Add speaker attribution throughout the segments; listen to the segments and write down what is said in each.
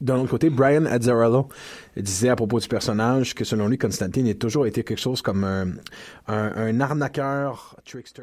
Speaker 1: D'un autre côté, Brian Azzarello disait à propos du personnage que selon lui, Constantine a toujours été quelque chose comme un, un, un arnaqueur, trickster.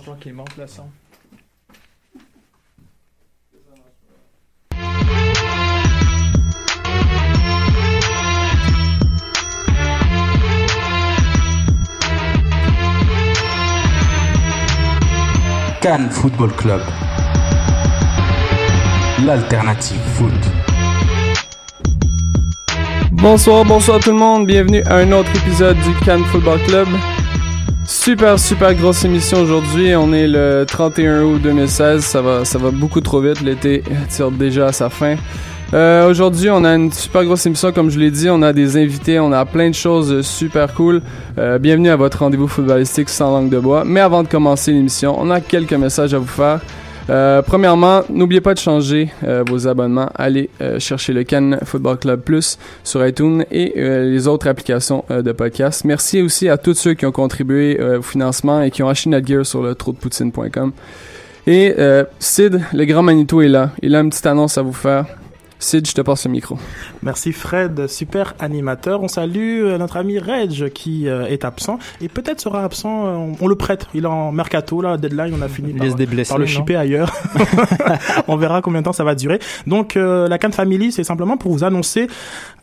Speaker 2: falloir qu'il monte le son.
Speaker 3: Cannes Football Club. L'alternative foot.
Speaker 2: Bonsoir, bonsoir tout le monde. Bienvenue à un autre épisode du Cannes Football Club. Super, super grosse émission aujourd'hui. On est le 31 août 2016. Ça va, ça va beaucoup trop vite. L'été tire déjà à sa fin. Euh, aujourd'hui, on a une super grosse émission, comme je l'ai dit. On a des invités, on a plein de choses super cool. Euh, bienvenue à votre rendez-vous footballistique sans langue de bois. Mais avant de commencer l'émission, on a quelques messages à vous faire. Euh, premièrement, n'oubliez pas de changer euh, vos abonnements. Allez euh, chercher le Cannes Football Club Plus sur iTunes et euh, les autres applications euh, de podcast. Merci aussi à tous ceux qui ont contribué au financement et qui ont acheté notre gear sur le trotdepoutine.com. Et Sid, le grand Manito est là. Il a une petite annonce à vous faire. Sid, je te passe le micro.
Speaker 4: Merci Fred, super animateur. On salue euh, notre ami Reg qui euh, est absent et peut-être sera absent. euh, on, le prête. Il est en mercato là, deadline. On a fini
Speaker 5: Il
Speaker 4: par,
Speaker 5: laisse des blessés,
Speaker 4: par le
Speaker 5: non
Speaker 4: shipper ailleurs. on verra combien de temps ça va durer. Donc euh, la Cannes Family, c'est simplement pour vous annoncer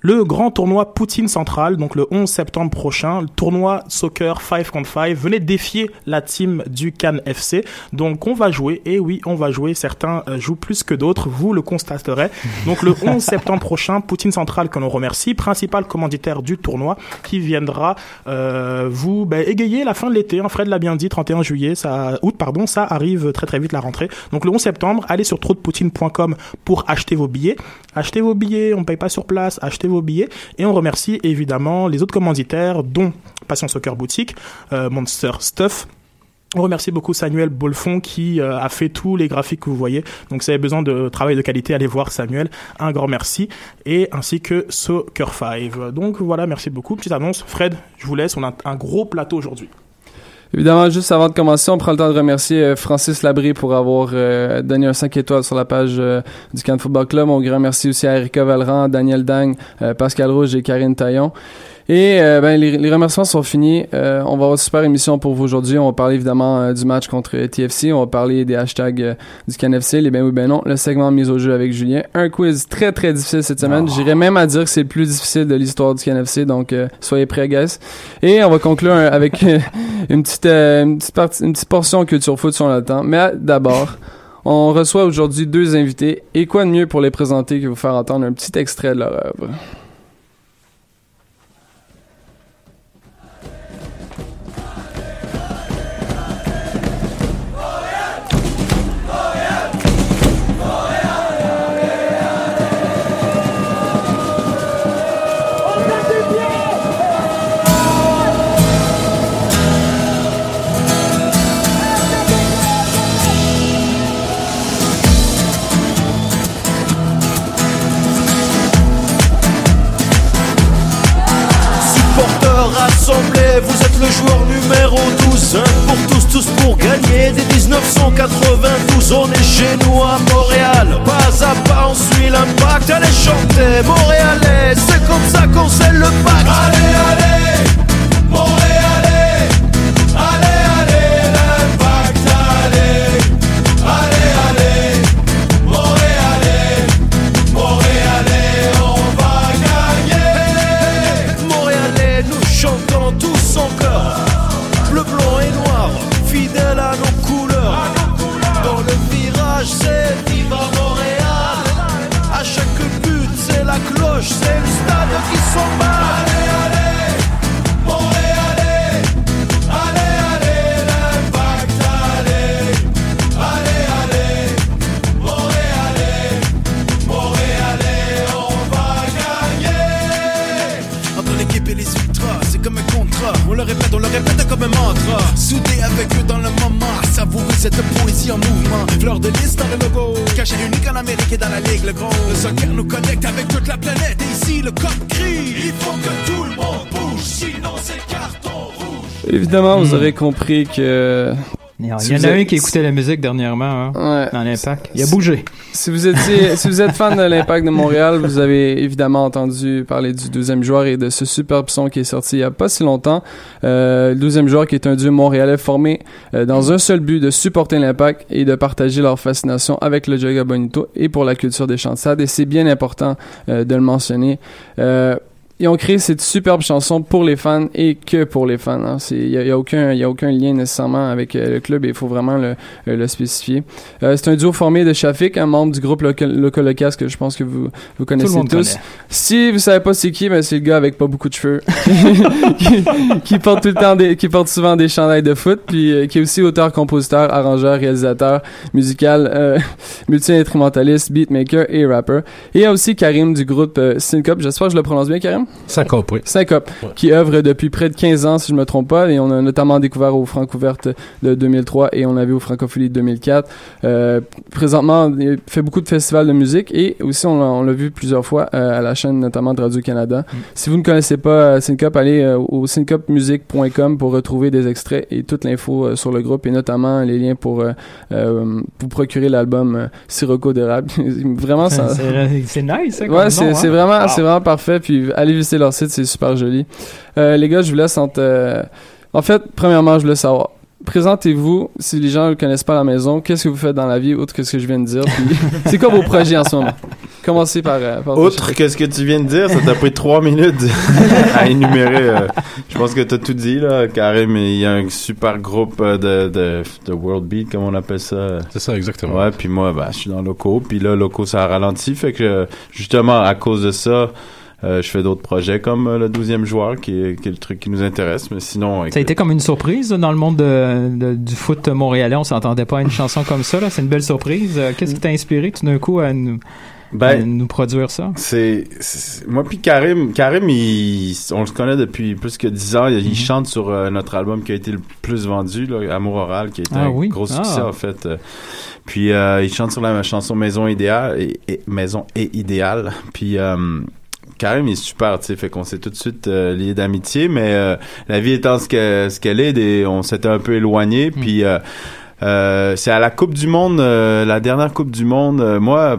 Speaker 4: le grand tournoi Poutine Central, donc le 11 septembre prochain, le tournoi soccer 5 contre 5. Venez défier la team du Cannes FC. Donc on va jouer, et oui, on va jouer. Certains jouent plus que d'autres, vous le constaterez. Donc le 11 septembre prochain, Poutine Central, que l'on remercie, principal commanditaire du tournoi, qui viendra euh, vous ben, égayer la fin de l'été. Hein, Fred l'a bien dit, 31 juillet, ça, août, pardon, ça arrive très très vite la rentrée. Donc le 11 septembre, allez sur trotdepoutine.com pour acheter vos billets. Achetez vos billets, on paye pas sur place, achetez vos billets. Et on remercie évidemment les autres commanditaires, dont Passion Soccer Boutique, euh, Monster Stuff, on remercie beaucoup Samuel Bolfon qui euh, a fait tous les graphiques que vous voyez. Donc si vous avez besoin de travail de qualité, allez voir Samuel. Un grand merci. Et ainsi que Soccer 5. Donc voilà, merci beaucoup. Petite annonce. Fred, je vous laisse. On a un gros plateau aujourd'hui.
Speaker 2: Évidemment, juste avant de commencer, on prend le temps de remercier euh, Francis Labrie pour avoir euh, donné un 5 étoiles sur la page euh, du Cannes Football Club. On grand merci aussi à Erika Valran, Daniel Dang, euh, Pascal Rouge et Karine Taillon. Et euh, ben, les, les remerciements sont finis. Euh, on va avoir une super émission pour vous aujourd'hui. On va parler évidemment euh, du match contre TFC. On va parler des hashtags euh, du CanFC, les ben oui ben non, le segment mise au jeu avec Julien. Un quiz très très difficile cette semaine. J'irais même à dire que c'est le plus difficile de l'histoire du CanFC. Donc euh, soyez prêts, guys. Et on va conclure euh, avec euh, une petite euh, une petite partie, une petite portion culture foot a le temps. Mais euh, d'abord. On reçoit aujourd'hui deux invités, et quoi de mieux pour les présenter que vous faire entendre un petit extrait de leur œuvre?
Speaker 6: Chanter,
Speaker 2: Évidemment, vous
Speaker 7: Hmm.
Speaker 2: aurez compris que
Speaker 7: Il y en
Speaker 2: Si
Speaker 7: a
Speaker 2: vous
Speaker 7: un
Speaker 2: êtes-
Speaker 7: qui écoutait la musique dernièrement, hein,
Speaker 2: Ouais.
Speaker 7: dans l'Impact. Il a bougé.
Speaker 2: Si vous étiez, si vous êtes fan de l'Impact de Montréal, vous avez évidemment entendu parler du deuxième joueur et de ce superbe son qui est sorti il y a pas si longtemps. Euh, le deuxième joueur qui est un duo montréalais formé euh, dans un seul but de supporter l'Impact et de partager leur fascination avec le Jaga Bonito et pour la culture des chants de stade. Et c'est bien important euh, de le mentionner. Euh, ils ont créé cette superbe chanson pour les fans et que pour les fans. hein. C'est- Il n'y a, il y a aucun, il y a aucun lien nécessairement avec euh, le club et il faut vraiment le, euh, le spécifier. Euh, c'est un duo formé de Shafik, un membre du groupe Loco Loco Locas que je pense que vous, vous connaissez tous.
Speaker 7: connaît.
Speaker 2: Si vous savez pas c'est qui, ben c'est le gars avec pas beaucoup de cheveux qui, qui porte tout le temps des, qui porte souvent des chandails de foot, puis euh, qui est aussi auteur, compositeur, arrangeur, réalisateur, musical, euh, multi-instrumentaliste, beatmaker et rapper. Et il y a aussi Karim du groupe Syncope. J'espère que je le prononce bien, Karim.
Speaker 8: Syncope, oui.
Speaker 2: Syncope, qui œuvre depuis près de 15 ans, si je me trompe pas, et on a notamment découvert au Francouverte de 2003 et on l'a vu au Francophonie de 2004. Euh, présentement, il fait beaucoup de festivals de musique et aussi on l'a, vu plusieurs fois euh, à la chaîne notamment de Radio-Canada. Si vous ne connaissez pas euh, Syncope, allez euh, au syncopemusic.com pour retrouver des extraits et toute l'info euh, sur le groupe et notamment les liens pour euh, euh, vous procurer l'album euh, Sirocco d'érable. Vraiment, ça,
Speaker 7: C'est nice, ça, comme
Speaker 2: Ouais, c'est
Speaker 7: hein.
Speaker 2: vraiment,
Speaker 7: Wow.
Speaker 2: c'est vraiment parfait. Puis allez visiter leur site, c'est super joli. Euh, les gars, je vous laisse entre. euh, En fait, premièrement, je voulais savoir. Présentez-vous, si les gens ne connaissent pas à la maison, qu'est-ce que vous faites dans la vie, autre que ce que je viens de dire. Puis c'est quoi vos projets en ce moment? Commencez par. euh, par
Speaker 9: Autre que ce que tu viens de dire, ça t'a pris trois minutes à énumérer. euh, je pense que t'as tout dit, là. Karim, il y a un super groupe de, de, de World Beat, comme on appelle ça.
Speaker 8: C'est ça, exactement.
Speaker 9: Ouais, puis moi, bah, je suis dans Loco. Puis là, Loco, ça a ralenti. Fait que, justement, à cause de ça, je fais d'autres projets comme euh, le 12e joueur, qui est, qui est le truc qui nous intéresse. Mais sinon,
Speaker 7: Ça a été comme une surprise dans le monde de- de- du foot montréalais. On s'entendait pas à une chanson comme ça. là. C'est une belle surprise. Euh, Qu'est-ce qui t'a inspiré tout d'un coup à nous,
Speaker 9: Ben,
Speaker 7: nous produire ça?
Speaker 9: C'est, moi puis Karim, Karim, il, on le connaît depuis plus que 10 ans. Il, il chante sur euh, notre album qui a été le plus vendu, là, Amour oral, qui a été
Speaker 7: Ah
Speaker 9: un
Speaker 7: oui?
Speaker 9: gros succès
Speaker 7: Ah.
Speaker 9: en fait. Euh, Puis euh, il chante sur la chanson Maison idéale et, et- Maison et idéale. Puis euh, Karim il est super, tu sais, fait qu'on s'est tout de suite euh, lié d'amitié, mais euh, la vie étant ce que- ce qu'elle est, des- on s'était un peu éloigné. Puis euh, euh, c'est à la Coupe du Monde, euh, la dernière Coupe du Monde. euh, moi,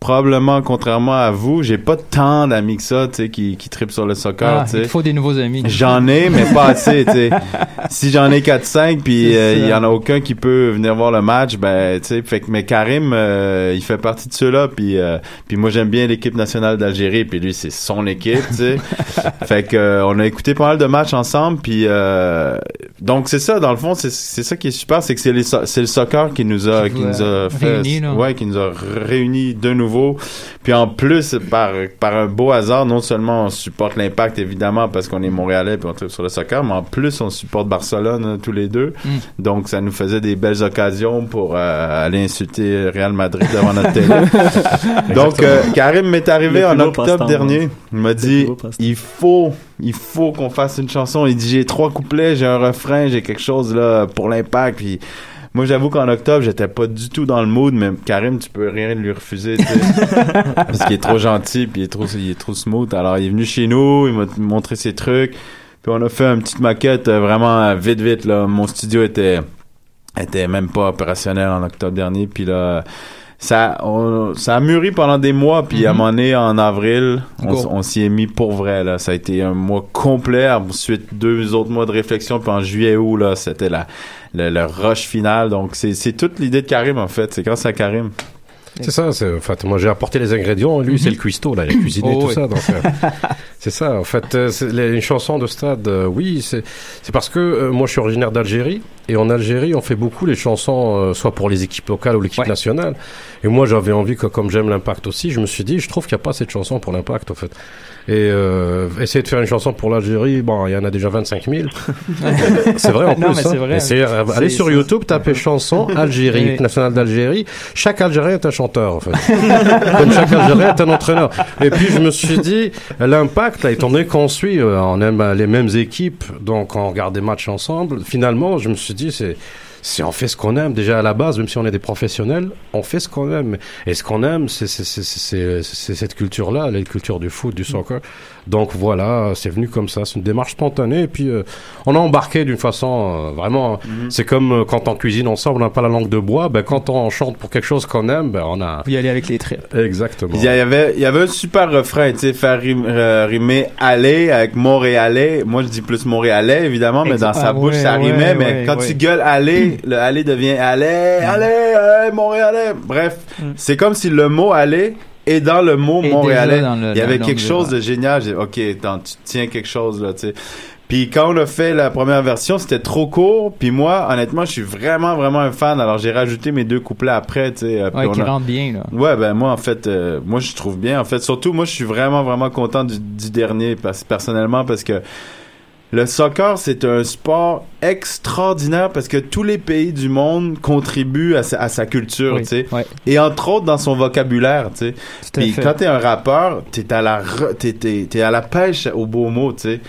Speaker 9: probablement, contrairement à vous, j'ai pas tant d'amis que ça, tu sais, qui, qui tripent sur le soccer,
Speaker 7: Ah,
Speaker 9: tu sais.
Speaker 7: il faut des nouveaux amis.
Speaker 9: J'en ai, mais pas assez, tu sais. Si j'en ai 4-5, puis euh, il
Speaker 7: ça.
Speaker 9: y en a aucun qui peut venir voir le match, ben, tu sais, fait que, mais Karim, euh, il fait partie de ceux-là, puis euh, puis moi, j'aime bien l'équipe nationale d'Algérie, puis lui, c'est son équipe, tu sais. fait que, euh, on a écouté pas mal de matchs ensemble, puis euh, donc c'est ça, dans le fond, c'est c'est ça qui est super, c'est que c'est so- c'est le soccer qui nous a
Speaker 7: Qui
Speaker 9: nous
Speaker 7: a
Speaker 9: fait,
Speaker 7: réunis,
Speaker 9: ouais, qui nous a réunis de nouveau. Puis en plus, par, par un beau hasard, non seulement on supporte l'impact, évidemment, parce qu'on est Montréalais puis on tripe sur le soccer, mais en plus, on supporte Barcelone euh, tous les deux.
Speaker 7: Mm.
Speaker 9: Donc, ça nous faisait des belles occasions pour euh, aller insulter Real Madrid devant notre télé. Donc, euh, Karim m'est arrivé en octobre dernier. Il m'a dit, il faut, il faut qu'on fasse une chanson. Il dit, j'ai trois couplets, j'ai un refrain, j'ai quelque chose là pour l'impact. Puis moi, j'avoue qu'en octobre, j'étais pas du tout dans le mood, mais Karim, tu peux rien lui refuser, tu sais. parce qu'il est trop gentil, puis il est trop, il est trop smooth. Alors, il est venu chez nous, il m'a montré ses trucs, puis on a fait une petite maquette euh, vraiment euh, vite, vite, là. Mon studio était, était même pas opérationnel en octobre dernier, puis là, ça, on- ça a mûri pendant des mois, puis à un moment donné, en avril, on, s'y est mis pour vrai, là. Ça a été un mois complet, ensuite deux autres mois de réflexion, puis en juillet, août, là, c'était la, le, le rush final. Donc, c'est, c'est toute l'idée de Karim, en fait. C'est grâce à Karim.
Speaker 8: C'est ça, c'est, en fait, moi j'ai apporté les ingrédients, lui c'est le cuistot, là, il a cuisiné
Speaker 7: Oh,
Speaker 8: tout
Speaker 7: oui.
Speaker 8: ça. Donc, euh, c'est ça, en fait, euh, c'est, les- une chanson de stade, euh, oui, c'est, parce que euh, moi je suis originaire d'Algérie, et en Algérie on fait beaucoup les chansons, euh, soit pour les équipes locales ou l'équipe
Speaker 7: Ouais.
Speaker 8: nationale. Et moi j'avais envie que, comme j'aime l'impact aussi, je me suis dit, je trouve qu'il n'y a pas assez de chansons pour l'impact, en fait. Et euh, essayer de faire une chanson pour l'Algérie, bon, il y en a déjà 25 000. c'est vrai en
Speaker 7: Non,
Speaker 8: plus. hein.
Speaker 7: vrai.
Speaker 8: Allez sur YouTube, tapez chanson Algérie, équipe nationale d'Algérie. Chaque Algérien est un chanteur, en fait. Comme chaque Algérien est un entraîneur. Et puis je me suis dit, l'impact, l'impact, là, étant donné qu'on suit, euh, on aime euh, les mêmes équipes, donc on regarde des matchs ensemble. Finalement, je me suis dit, c'est si on fait ce qu'on aime déjà à la base, même si on est des professionnels, on fait ce qu'on aime. Et ce qu'on aime, c'est cette culture-là, la culture du foot, du soccer. Donc voilà, c'est venu comme ça, c'est une démarche spontanée. Et puis euh, on a embarqué d'une façon euh, vraiment. C'est comme euh, quand on cuisine ensemble, on n'a pas la langue de bois. Ben quand on chante pour quelque chose qu'on aime, ben on a.
Speaker 7: Vous y allez avec les traits.
Speaker 8: Exactement.
Speaker 9: Il y avait, il y avait un super refrain, tu sais, faire rim- euh, rimer aller avec Montréalais. Moi, je dis plus Montréalais, évidemment, mais dans sa
Speaker 7: Ah,
Speaker 9: bouche,
Speaker 7: ouais,
Speaker 9: ça rimait.
Speaker 7: ouais,
Speaker 9: mais
Speaker 7: ouais,
Speaker 9: quand
Speaker 7: ouais.
Speaker 9: tu gueules aller, le aller devient aller, aller, aller, Montréalais. Bref, c'est comme si le mot aller est dans le mot
Speaker 7: Et
Speaker 9: Montréalais.
Speaker 7: le-
Speaker 9: Il y avait quelque chose de génial. J'ai OK, attends, tu tiens quelque chose, là, tu sais. Puis quand on a fait la première version, c'était trop court. Puis moi, honnêtement, je suis vraiment, vraiment un fan. Alors j'ai rajouté mes deux couplets après, tu sais. euh,
Speaker 7: Ouais, qui
Speaker 9: a-
Speaker 7: rentre bien, là.
Speaker 9: Ouais, ben moi en fait, euh, moi je trouve bien. En fait, surtout moi je suis vraiment vraiment content du, du dernier parce, personnellement parce que le soccer c'est un sport extraordinaire parce que tous les pays du monde contribuent à sa, à sa culture,
Speaker 7: Oui,
Speaker 9: tu sais,
Speaker 7: ouais.
Speaker 9: et entre autres dans son vocabulaire, tu sais. Puis quand t'es un rappeur, t'es à la re- à la pêche aux beaux mots, tu sais.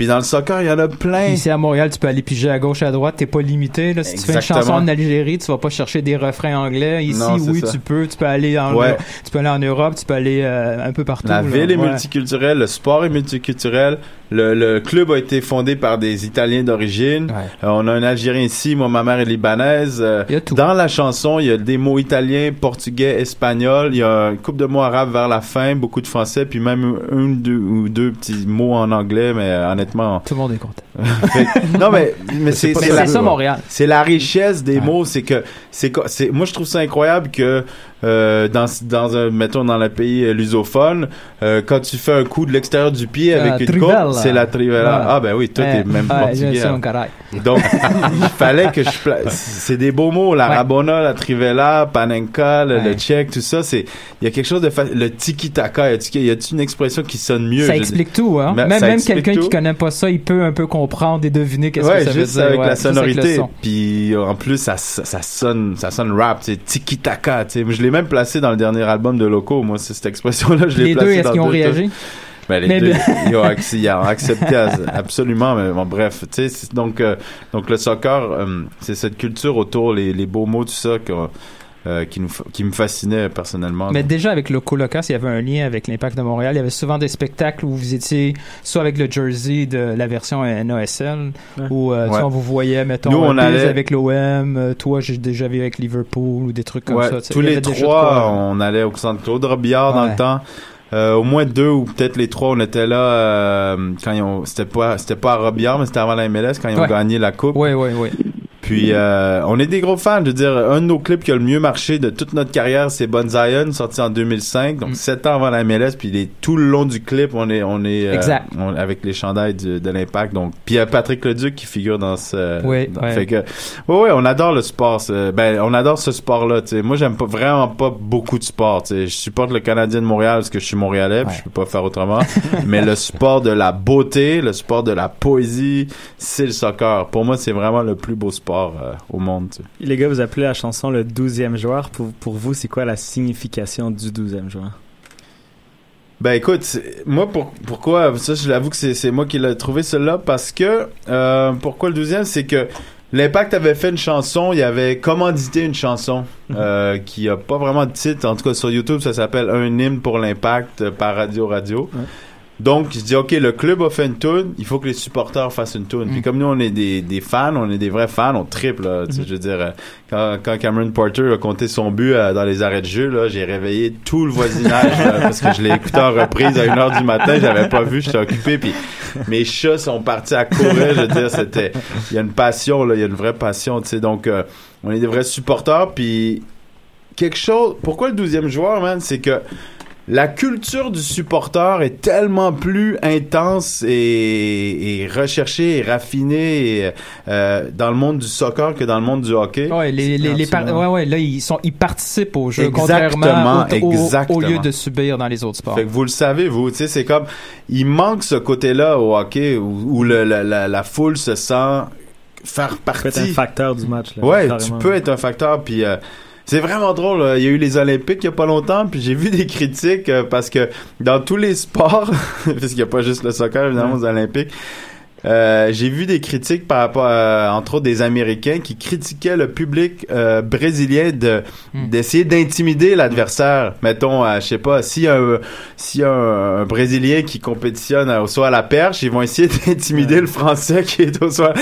Speaker 9: Puis dans le soccer, il y en a plein.
Speaker 7: Ici à Montréal, tu peux aller piger à gauche, à droite, t'es pas limité. Là. Si tu fais une chanson en Algérie, tu vas pas chercher des refrains anglais. Ici,
Speaker 9: Non,
Speaker 7: oui,
Speaker 9: ça.
Speaker 7: tu peux. Tu peux aller en,
Speaker 9: Ouais.
Speaker 7: tu peux aller en Europe, tu peux aller euh, un peu partout.
Speaker 9: La
Speaker 7: là.
Speaker 9: ville est
Speaker 7: Ouais.
Speaker 9: multiculturelle, le sport est multiculturel. Le, le club a été fondé par des Italiens d'origine. Euh, on a un Algérien ici, moi ma mère est libanaise. Euh, Dans la chanson, il y a des mots italiens, portugais, espagnol. Il y a une couple de mots arabes vers la fin, beaucoup de français, puis même un deux, ou deux petits mots en anglais. Mais euh, honnêtement,
Speaker 7: tout le monde est content.
Speaker 9: Non mais mais c'est
Speaker 7: ça. Montréal.
Speaker 9: C'est la richesse des mots, c'est que c'est moi je trouve ça incroyable que euh, dans dans un mettons dans le pays euh, lusophone euh, quand tu fais un coup de l'extérieur du pied avec une
Speaker 7: trivella.
Speaker 9: côte, c'est la trivella.
Speaker 7: Ouais.
Speaker 9: Ah ben oui, toi t'es même portugais. hein. Donc il fallait que je pla- c'est des beaux mots, la rabona, la trivella, panenka, le, tchèque, tout ça, c'est il y a quelque chose de fa- le tiki taka, y y a-tu une expression qui sonne mieux
Speaker 7: Ça explique tout, hein. Même même quelqu'un qui connaît pas ça, il peut un peu comprendre et deviner qu'est-ce que ça veut dire.
Speaker 9: avec la sonorité.
Speaker 7: son.
Speaker 9: Puis en plus, ça, ça, ça sonne, ça sonne rap, c'est tiki taka. tu sais. Je l'ai même placé dans le dernier album de Loco. Moi, c'est cette expression-là, je l'ai
Speaker 7: Les deux, est-ce qu'ils ont réagi?
Speaker 9: Ben, les
Speaker 7: Mais
Speaker 9: deux, ils ont, acc- ils ont accepté absolument, mais bon, bref, tu sais, donc, euh, donc le soccer, euh, c'est cette culture autour, les, les beaux mots, tout ça, euh, qui, nous, qui me fascinait personnellement.
Speaker 7: Mais déjà avec le Colocas, il y avait un lien avec l'Impact de Montréal. Il y avait souvent des spectacles où vous étiez soit avec le jersey de la version NASL, où euh, tu
Speaker 9: Ouais.
Speaker 7: vois, on vous voyait, mettons,
Speaker 9: Nous, on allait-
Speaker 7: avec l'OM, euh, toi j'ai déjà vu avec Liverpool ou des trucs comme
Speaker 9: Ouais,
Speaker 7: ça.
Speaker 9: tous les trois,
Speaker 7: quoi,
Speaker 9: on allait au centre Claude Robillard dans
Speaker 7: Ouais.
Speaker 9: le temps. Euh, au moins deux ou peut-être les trois, on était là euh, quand ils ont. C'était pas, c'était pas à Robillard, mais c'était avant la MLS quand ils ont
Speaker 7: Ouais.
Speaker 9: gagné la coupe.
Speaker 7: Ouais, ouais, ouais.
Speaker 9: Puis euh, on est des gros fans. Je veux dire, un de nos clips qui a le mieux marché de toute notre carrière, c'est Bon Zion, sorti en 2005,
Speaker 7: Mm.
Speaker 9: donc sept ans avant la MLS. Puis les, tout le long du clip, on est, on est, euh, on- avec les chandails du- de l'Impact. Donc, puis il y a Patrick Leduc qui figure dans ce. Dans-
Speaker 7: ouais.
Speaker 9: Fait que, ouais, ouais, on adore le sport. Ben, on adore ce sport-là. Moi, j'aime pas vraiment pas beaucoup de sport. Je supporte le Canadien de Montréal parce que je suis montréalais, puis je peux pas faire autrement. Mais le sport de la beauté, le sport de la poésie, c'est le soccer. Pour moi, c'est vraiment le plus beau sport euh, au monde. tu sais.
Speaker 10: Les gars, vous appelez la chanson le 12e joueur. Pour, pour vous, c'est quoi la signification du 12e joueur?
Speaker 9: Ben écoute, moi pour, pourquoi ça je l'avoue que c'est moi qui l'ai trouvé celle-là parce que euh, pourquoi le douzième? C'est que l'Impact avait fait une chanson, il avait commandité une chanson euh, qui a pas vraiment de titre en tout cas sur YouTube ça s'appelle un hymne pour l'Impact par Radio Radio. Donc, je dis, OK, le club a fait une tune, il faut que les supporters fassent une tune. Puis comme nous, on est des, des fans, on est des vrais fans, on triple, là. Sais, Je veux dire, euh, quand, quand Cameron Porter a compté son but euh, dans les arrêts de jeu, là, j'ai réveillé tout le voisinage là, parce que je l'ai écouté en reprise à 1h du matin, j'avais pas vu, j'étais occupé, puis mes chats sont partis à courir, je veux dire, c'était... Il y a une passion, là, il y a une vraie passion, tu sais. Donc, euh, on est des vrais supporters, puis quelque chose... Pourquoi le 12e joueur, man? C'est que la culture du supporter est tellement plus intense et, et recherchée et raffinée et, euh, dans le monde du soccer que dans le monde du hockey.
Speaker 7: Ouais, les, les, les par-
Speaker 9: Absolument.
Speaker 7: ouais, ouais, là, ils, sont, ils participent au jeu,
Speaker 9: Exactement,
Speaker 7: contrairement au,
Speaker 9: exactement.
Speaker 7: au lieu de subir dans les autres sports.
Speaker 9: Fait que vous le savez, vous, tu sais, c'est comme, il manque ce côté-là au hockey où, où le- la, la, la foule se sent faire
Speaker 10: Ça peut
Speaker 9: partie.
Speaker 10: être un facteur du match. Là,
Speaker 9: Ouais, tu peux être un facteur, puis euh, C'est vraiment drôle. là. Il y a eu les Olympiques il y a pas longtemps, puis j'ai vu des critiques euh, parce que dans tous les sports, parce qu'il n'y a pas juste le soccer évidemment aux Olympiques, euh, j'ai vu des critiques par rapport, à, entre autres, des Américains qui critiquaient le public euh, brésilien de d'essayer d'intimider l'adversaire. Mettons, euh, je sais pas, si un si un, un Brésilien qui compétitionne au soit à la perche, ils vont essayer d'intimider le Français qui est au soit.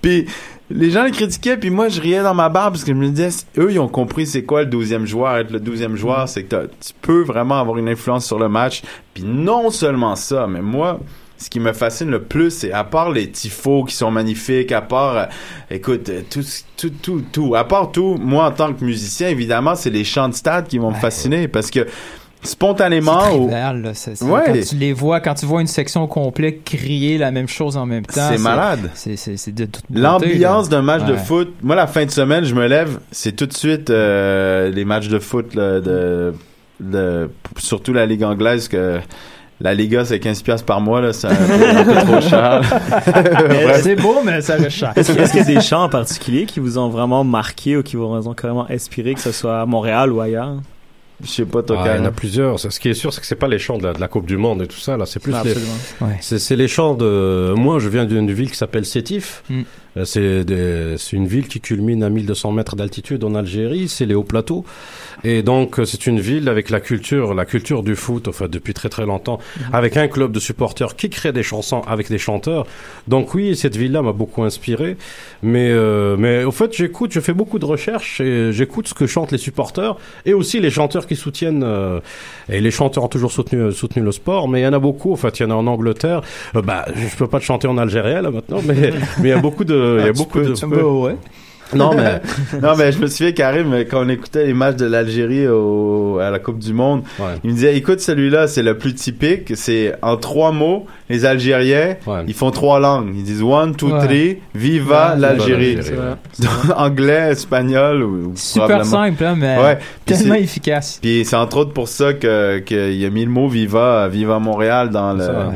Speaker 9: Puis les gens le critiquaient, puis moi je riais dans ma barbe parce que je me disais, eux ils ont compris c'est quoi le douzième joueur. Être le douzième joueur, c'est que tu peux vraiment avoir une influence sur le match. Puis non seulement ça, mais moi, ce qui me fascine le plus, c'est à part les tifos qui sont magnifiques, à part, euh, écoute, euh, tout, tout, tout, tout, à part tout, moi en tant que musicien, évidemment, c'est les chants de stade qui vont me fasciner parce que spontanément, Ouais.
Speaker 7: Quand tu les vois, quand tu vois une section complète crier la même chose en même temps.
Speaker 9: C'est malade.
Speaker 7: C'est, de toute beauté,
Speaker 9: L'ambiance d'un match de foot. Moi, la fin de semaine, je me lève, c'est tout de suite euh, les matchs de foot là, de, de surtout la ligue anglaise que la Liga c'est 15 pièces par mois là, c'est un un peu trop cher.
Speaker 7: C'est beau, mais ça reste cher.
Speaker 10: Est-ce qu'il est-ce qu'il y a des chants en particulier qui vous ont vraiment marqué ou qui vous ont carrément inspiré, que ce soit à Montréal ou ailleurs?
Speaker 9: Je sais pas, toi,
Speaker 8: Ah, il y en a plusieurs. Ce qui est sûr, c'est que c'est pas les chants de la, de la Coupe du Monde et tout ça. Là, c'est plus les,
Speaker 10: Absolument.
Speaker 7: Ouais.
Speaker 8: c'est, c'est les chants de. Moi, je viens d'une ville qui s'appelle Sétif.
Speaker 7: Mm.
Speaker 8: Euh, C'est, une ville qui culmine à 1200 mètres d'altitude en Algérie. C'est les hauts plateaux. Et donc, euh, c'est une ville avec la culture, la culture du foot, enfin, depuis très très longtemps, avec un club de supporters qui crée des chansons avec des chanteurs. Donc oui, cette ville-là m'a beaucoup inspiré. Mais, euh, mais au fait, j'écoute, je fais beaucoup de recherches et j'écoute ce que chantent les supporters et aussi les chanteurs qui soutiennent. euh, et les chanteurs ont toujours soutenu, soutenu le sport, mais il y en a beaucoup. En fait, il y en a en Angleterre. Euh, bah, je peux pas te chanter en algérien là maintenant, mais mais il y a beaucoup de, il y a beaucoup
Speaker 9: peux,
Speaker 8: de.
Speaker 9: tu peux.
Speaker 7: ouais.
Speaker 8: Non mais
Speaker 9: non, mais je me souviens, Karim, quand on écoutait les matchs de l'Algérie au, à la Coupe du Monde,
Speaker 8: Ouais.
Speaker 9: il me disait, écoute, celui-là, c'est le plus typique. C'est en trois mots, les Algériens,
Speaker 8: Ouais.
Speaker 9: ils font trois langues. Ils disent one, two,
Speaker 7: Ouais.
Speaker 9: three, viva
Speaker 7: Ouais,
Speaker 9: l'Algérie. Anglais, espagnol ou, ou
Speaker 7: Super simple, hein, mais
Speaker 9: Ouais. Puis
Speaker 7: tellement efficace.
Speaker 9: Puis c'est entre autres pour ça que qu'il a mis le mot Viva, Viva Montréal dans le
Speaker 8: Ça.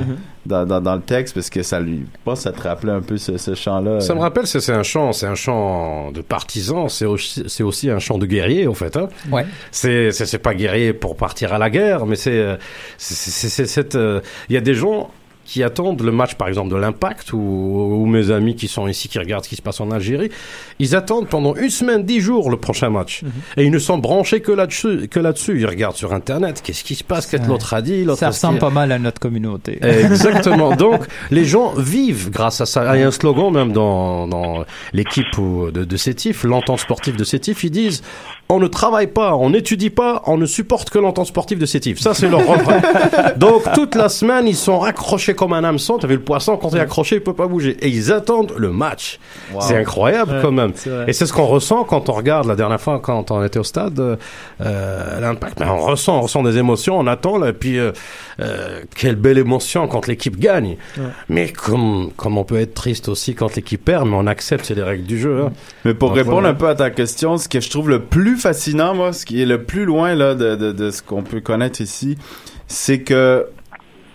Speaker 9: Dans, dans, dans le texte parce que ça lui, je pense, que ça te rappelait un peu ce, ce chant-là.
Speaker 8: Ça me rappelle, c'est c'est un chant, c'est un chant de partisan, c'est aussi, c'est aussi un chant de guerrier, en fait. Hein.
Speaker 7: Ouais.
Speaker 8: C'est, c'est, c'est pas guerrier pour partir à la guerre, mais c'est, euh, c'est, c'est, c'est cette, euh, il y a des gens qui attendent le match, par exemple, de l'Impact, ou, ou mes amis qui sont ici, qui regardent ce qui se passe en Algérie, ils attendent pendant une semaine, dix jours le prochain match. Et ils ne sont branchés que là-dessus, que là-dessus. Ils regardent sur Internet, qu'est-ce qui se passe, qu'est-ce que l'autre a dit,
Speaker 7: Ça ressemble pas mal à notre communauté.
Speaker 8: Exactement. Donc, les gens vivent grâce à ça. Il y a un slogan même dans, dans l'équipe de, de Sétif, l'entente sportive de Sétif, ils disent on ne travaille pas, on n'étudie pas, on ne supporte que l'entente sportive de Sétif. Ça, c'est leur refrain. Donc, toute la semaine, ils sont accrochés comme un hameçon. T'as vu le poisson, quand il est accroché, il peut pas bouger. Et ils attendent le match. C'est incroyable
Speaker 10: Ouais,
Speaker 8: quand même. Et c'est ce qu'on ressent quand on regarde la dernière fois, quand on était au stade, euh, l'impact. Ben, on ressent, on ressent des émotions, on attend, là, et puis euh, euh, quelle belle émotion quand l'équipe gagne. Mais comme, comme on peut être triste aussi quand l'équipe perd, mais on accepte, c'est les règles du jeu. Hein.
Speaker 9: Mais pour
Speaker 8: Donc,
Speaker 9: répondre
Speaker 8: voilà.
Speaker 9: un peu à ta question, ce que je trouve le plus fascinant, moi, ce qui est le plus loin là de, de, de ce qu'on peut connaître ici, c'est que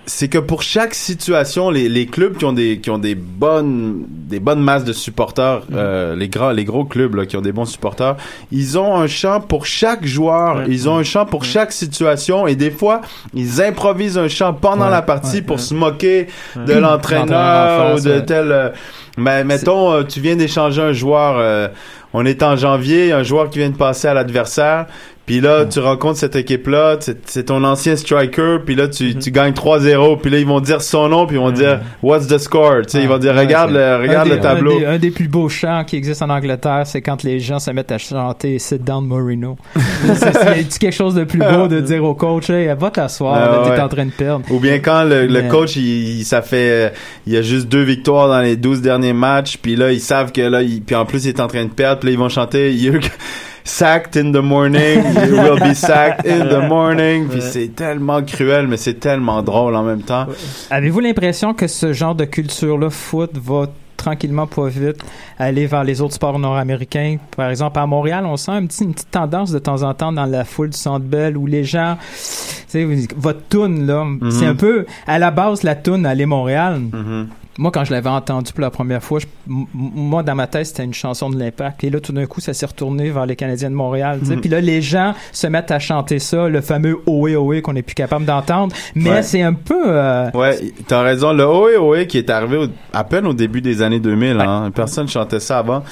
Speaker 9: c'est que pour chaque situation, les, les clubs qui ont des qui ont des bonnes des bonnes masses de supporters, euh, les grands les gros clubs là, qui ont des bons supporters, ils ont un chant pour chaque joueur, ils ont un chant pour chaque situation et des fois ils improvisent un chant pendant
Speaker 7: Ouais,
Speaker 9: la partie
Speaker 7: ouais,
Speaker 9: pour
Speaker 7: ouais.
Speaker 9: se moquer de
Speaker 7: L'entraîneur
Speaker 9: l'entraîneur
Speaker 7: en
Speaker 9: ou de tel euh, ben, mettons, euh, tu viens d'échanger un joueur, euh, on est en janvier, un joueur qui vient de passer à l'adversaire, puis là, tu rencontres cette équipe-là, c'est c'est ton ancien striker, puis là, tu, tu gagnes 3-0, puis là, ils vont dire son nom, puis ils vont dire « What's the score? » Tu sais, ils vont dire «
Speaker 7: Ouais,
Speaker 9: Regarde le, regarde le tableau.
Speaker 7: Un des, un des plus beaux chants qui existent en Angleterre, c'est quand les gens se mettent à chanter Sit down Moreno. c'est quelque chose de plus beau de dire au coach Hey, va t'asseoir,
Speaker 9: Ah,
Speaker 7: t'es
Speaker 9: ouais.
Speaker 7: en train de perdre.
Speaker 9: Ou bien quand le, le coach, il, il- ça fait, euh, il y a juste deux victoires dans les 12 derniers matchs, puis là, ils savent que là, il, puis en plus, il est en train de perdre, puis là, ils vont chanter You're sacked in the morning, you will be sacked in the morning, puis c'est tellement cruel, mais c'est tellement drôle en même temps.
Speaker 7: Avez-vous l'impression que ce genre de culture-là, foot, va tranquillement pas vite aller vers les autres sports nord-américains? Par exemple, à Montréal, on sent un petit, une petite tendance de temps en temps dans la foule du Centre Bell où les gens, tu sais, votre tune là,
Speaker 9: Mhm.
Speaker 7: c'est un peu à la base la tune aller Montréal. Moi, quand je l'avais entendu pour la première fois, je- moi, dans ma tête, c'était une chanson de l'Impact. Et là, tout d'un coup, ça s'est retourné vers les Canadiens de Montréal.
Speaker 9: Mhm.
Speaker 7: Puis là, les gens se mettent à chanter ça, le fameux Oé Oé qu'on n'est plus capable d'entendre. Mais
Speaker 9: Ouais.
Speaker 7: c'est un peu... euh,
Speaker 9: Ouais, t'as raison. Le OE OE qui est arrivé au- à peine au début des années 2000, hein. Personne chantait ça avant.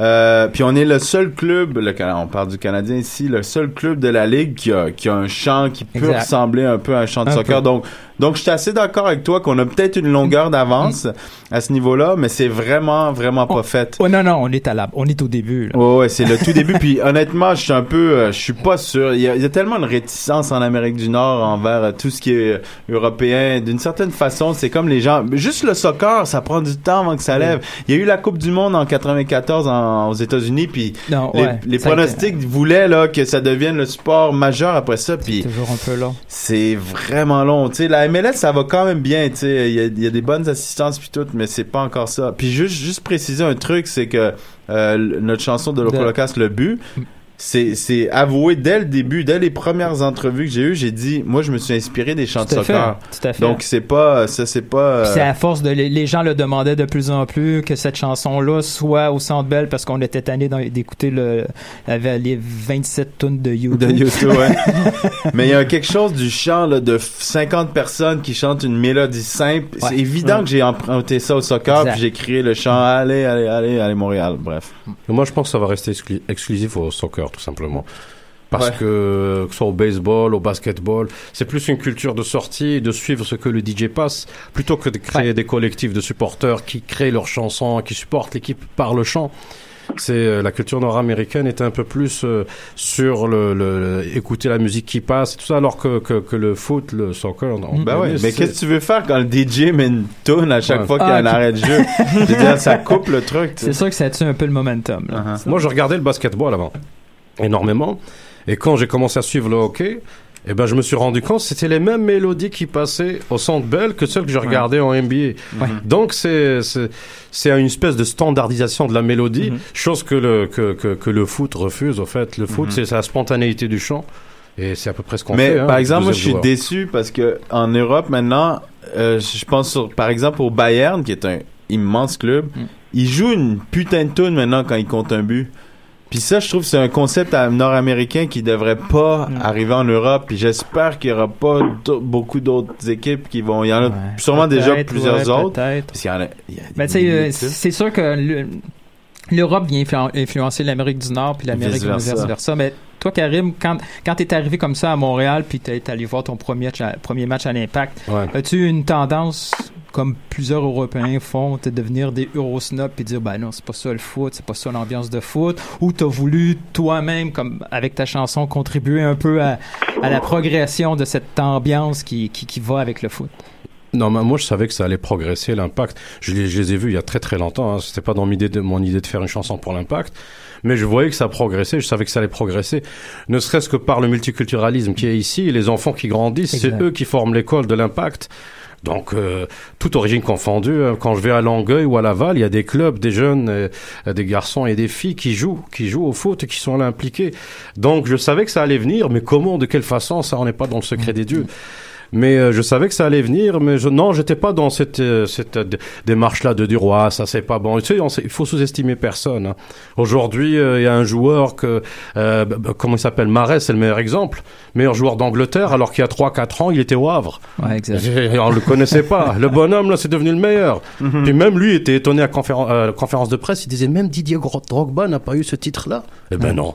Speaker 9: Euh, puis on est le seul club, le, on parle du Canadien ici, le seul club de la ligue qui a, qui a un chant qui peut
Speaker 7: Exact.
Speaker 9: ressembler un peu à un chant de
Speaker 7: Un
Speaker 9: soccer.
Speaker 7: peu.
Speaker 9: Donc, donc je suis assez d'accord avec toi qu'on a peut-être une longueur d'avance à ce niveau-là, mais c'est vraiment, vraiment pas fait.
Speaker 7: Oh non, non, on est à la... on est au début. là.
Speaker 9: Ouais, ouais, c'est le tout début. Puis honnêtement, je suis un peu, euh, je suis pas sûr. Il y, a, il y a tellement de réticence en Amérique du Nord envers euh, tout ce qui est euh, européen. D'une certaine façon, c'est comme les gens. Juste le soccer, ça prend du temps avant que ça lève. Il y a eu la Coupe du Monde en 94 en- aux États-Unis, puis
Speaker 7: Non,
Speaker 9: les,
Speaker 7: ouais,
Speaker 9: les
Speaker 7: été-
Speaker 9: pronostics voulaient là que ça devienne le sport majeur après ça. Puis
Speaker 7: Toujours un peu long.
Speaker 9: c'est vraiment long. Tu sais, la MLS, ça va quand même bien. Tu sais, il y a, il y a des bonnes assistances puis tout, mais c'est pas encore ça. Puis juste, juste préciser un truc, c'est que euh, notre chanson de Loco
Speaker 7: De-
Speaker 9: Locas, le but, c'est, c'est avoué dès le début, dès les premières entrevues que j'ai eues, j'ai dit, moi, je me suis inspiré des chants de
Speaker 7: fait,
Speaker 9: soccer.
Speaker 7: tout à fait.
Speaker 9: Donc c'est pas, ça c'est pas. euh,
Speaker 7: Puis C'est à force de les, les gens le demandaient de plus en plus que cette chanson-là soit au Centre Bell parce qu'on était tanné d'écouter le la- les 27 tonnes de YouTube.
Speaker 9: De YouTube, ouais. Mais il y a quelque chose du chant là, de 50 personnes qui chantent une mélodie simple.
Speaker 7: Ouais.
Speaker 9: C'est évident
Speaker 7: Ouais.
Speaker 9: que j'ai emprunté ça au soccer,
Speaker 7: Exact.
Speaker 9: puis j'ai créé le chant Allez, allez, allez, allez Montréal. Bref.
Speaker 8: Moi, je pense que ça va rester exclu- exclusif au soccer, tout simplement. Parce
Speaker 9: Ouais.
Speaker 8: que, que ce soit au baseball, au basketball, c'est plus une culture de sortie de suivre ce que le DJ passe, plutôt que de créer des collectifs de supporters qui créent leurs chansons, qui supportent l'équipe par le chant. C'est euh, la culture nord-américaine est un peu plus euh, sur le, le- le- écouter la musique qui passe tout ça, alors que, que, que le foot, le soccer, non.
Speaker 9: Ben ouais, mais qu'est-ce que tu veux faire quand le DJ met une tune à chaque
Speaker 8: Ouais.
Speaker 9: fois qu'il y a
Speaker 7: Ah,
Speaker 9: un
Speaker 7: ok.
Speaker 9: arrêt de jeu? Je veux dire, ça coupe le truc.
Speaker 7: C'est sûr que ça tue un peu le momentum. là.
Speaker 9: Uh-huh.
Speaker 8: Moi, je regardais le basketball avant, énormément. Et quand j'ai commencé à suivre le hockey, eh ben, je me suis rendu compte que c'était les mêmes mélodies qui passaient au Centre Bell que celles que je regardais en NBA. Donc, c'est, c'est, c'est une espèce de standardisation de la mélodie, chose que le, que, que, que le foot refuse, au fait. Le foot,
Speaker 9: Mhm.
Speaker 8: c'est la spontanéité du chant. Et c'est à peu près ce qu'on
Speaker 9: Mais
Speaker 8: fait. hein,
Speaker 9: par exemple, moi, je suis
Speaker 8: joueur.
Speaker 9: déçu parce que en Europe maintenant, euh, je pense sur, par exemple au Bayern, qui est un immense club,
Speaker 7: Mm.
Speaker 9: ils jouent une putain de tune maintenant quand ils comptent un but. Puis ça, je trouve que c'est un concept nord-américain qui devrait pas
Speaker 7: Mm.
Speaker 9: arriver en Europe. Puis j'espère qu'il y aura pas beaucoup d'autres équipes qui vont. Il y en a
Speaker 7: Ouais.
Speaker 9: sûrement déjà plusieurs
Speaker 7: ouais,
Speaker 9: autres.
Speaker 7: peut-être.
Speaker 9: Parce qu'il y en a. il y a des
Speaker 7: Ben, tu c'est sûr que le- l'Europe vient influ- influencer l'Amérique du Nord puis l'Amérique
Speaker 9: Vice-versa.
Speaker 7: vice-versa. Mais toi, Karim, quand, quand t'es arrivé comme ça à Montréal puis t'es allé voir ton premier match à, premier match à l'Impact,
Speaker 8: Ouais.
Speaker 7: as-tu une tendance, comme plusieurs Européens font, de devenir des Eurosnobs puis dire, ben non, c'est pas ça le foot, c'est pas ça l'ambiance de foot, ou t'as voulu toi-même, comme avec ta chanson, contribuer un peu à, à la progression de cette ambiance qui, qui, qui va avec le foot?
Speaker 8: Non, mais moi je savais que ça allait progresser l'impact. Je les, je les ai vus il y a très très longtemps. Hein. C'était pas dans mon idée de mon idée de faire une chanson pour l'impact, mais je voyais que ça progressait. Je savais que ça allait progresser, ne serait-ce que par le multiculturalisme qui est ici. Les enfants qui grandissent, c'est eux qui forment l'école de l'impact. Donc, euh, toute origine confondue, hein. quand je vais à Longueuil ou à Laval, il y a des clubs, des jeunes, euh, des garçons et des filles qui jouent, qui jouent au foot et qui sont là impliqués. Donc, je savais que ça allait venir, mais comment, de quelle façon, ça, on n'est pas dans le secret des dieux. Mais euh, je savais que ça allait venir, mais je, non, j'étais pas dans cette, euh, cette euh, démarche-là de dire, ouais, ça c'est pas bon. Tu sais, on il faut sous-estimer personne. hein. Aujourd'hui, euh, il y a un joueur que, euh, b- b- comment il s'appelle, Marais, c'est le meilleur exemple, meilleur joueur d'Angleterre, alors qu'il y a 3-4 ans, il était au Havre.
Speaker 7: Ouais, exact.
Speaker 8: J'ai- On le connaissait pas. Le bonhomme, là, c'est devenu le meilleur. Puis même lui était étonné à conféren- euh, conférence de presse. Il disait même Didier Drogba n'a pas eu ce titre-là. Eh ben non.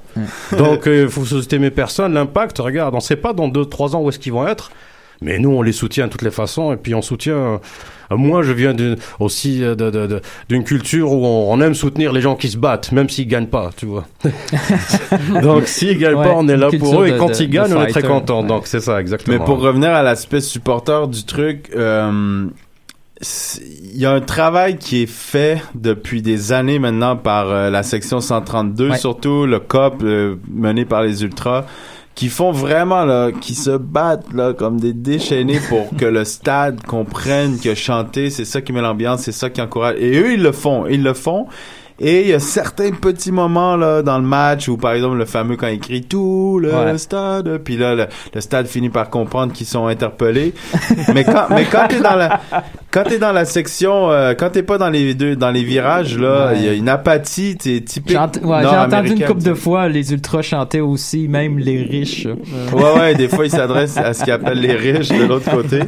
Speaker 8: Donc, il faut sous-estimer personne. L'impact, regarde, on sait pas dans 2-3 ans où est-ce qu'ils vont être. Mais nous, on les soutient de toutes les façons. Et puis, on soutient. euh, moi, je viens d'une- aussi euh, d'une culture où on, on aime soutenir les gens qui se battent, même s'ils gagnent pas, tu vois. Donc, s'ils gagnent
Speaker 7: Ouais,
Speaker 8: pas, on est là pour eux. Et quand
Speaker 7: de-
Speaker 8: ils gagnent, on est très content. Donc, c'est ça, exactement.
Speaker 9: Mais pour revenir à l'aspect supporter du truc, euh, il y a un travail qui est fait depuis des années maintenant par euh, la section 132,
Speaker 7: Ouais.
Speaker 9: surtout le COP euh, mené par les Ultras, qui font vraiment là, qui se battent là comme des déchaînés pour que le stade comprenne que chanter, c'est ça qui met l'ambiance, c'est ça qui encourage. Et eux, ils le font, ils le font. Et il y a certains petits moments là dans le match où par exemple le fameux quand il crie tout le
Speaker 7: Ouais.
Speaker 9: stade, puis là le, le stade finit par comprendre qu'ils sont interpellés. mais quand mais quand t'es dans la quand t'es dans la section, euh, quand t'es pas dans les deux, dans les virages là, il y a une apathie, t'es typique.
Speaker 7: J'ai ent- ouais, j'ai entendu une couple de fois les ultras chanter aussi, même les riches.
Speaker 9: Ouais, ouais, des fois, ils s'adressent à ce qu'ils appellent les riches de l'autre côté.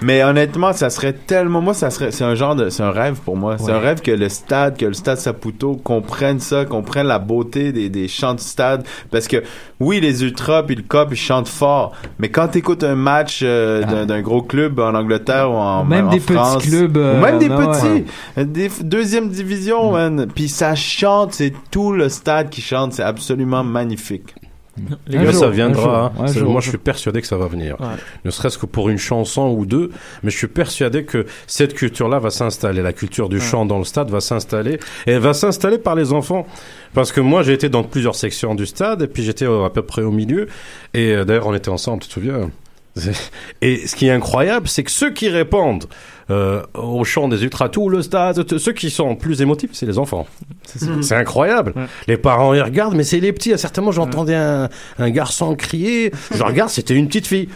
Speaker 9: Mais honnêtement, ça serait tellement, moi, ça serait, c'est un genre de, c'est un rêve pour moi. C'est un rêve que le stade, que le stade Saputo comprenne ça, comprenne la beauté des, des chants du stade. Parce que, oui, les ultras puis le cop, ils chantent fort. Mais quand t'écoutes un match euh, d'un, d'un gros club en Angleterre ou en,
Speaker 7: même
Speaker 9: en
Speaker 7: des petits
Speaker 9: France,
Speaker 7: clubs, euh,
Speaker 9: ou même des petits, des deuxième division, man. Puis ça chante, c'est tout le stade qui chante, c'est absolument magnifique.
Speaker 8: Les gars, ça viendra. hein.
Speaker 9: Jour.
Speaker 8: Moi, je suis persuadé que ça va venir.
Speaker 9: Ouais.
Speaker 8: Ne serait-ce que pour une chanson ou deux, mais je suis persuadé que cette culture-là va s'installer. La culture du chant dans le stade va s'installer. Et elle va s'installer par les enfants. Parce que moi, j'ai été dans plusieurs sections du stade, et puis j'étais à peu près au milieu. Et euh, d'ailleurs, on était ensemble, tu te souviens? Et ce qui est incroyable, c'est que ceux qui répondent euh, au chant des ultras tout le stade, ceux qui sont plus émotifs, c'est les enfants. C'est incroyable. Les parents ils regardent, mais c'est les petits. À certains moments, j'entendais un, un garçon crier. Je regarde, c'était une petite fille.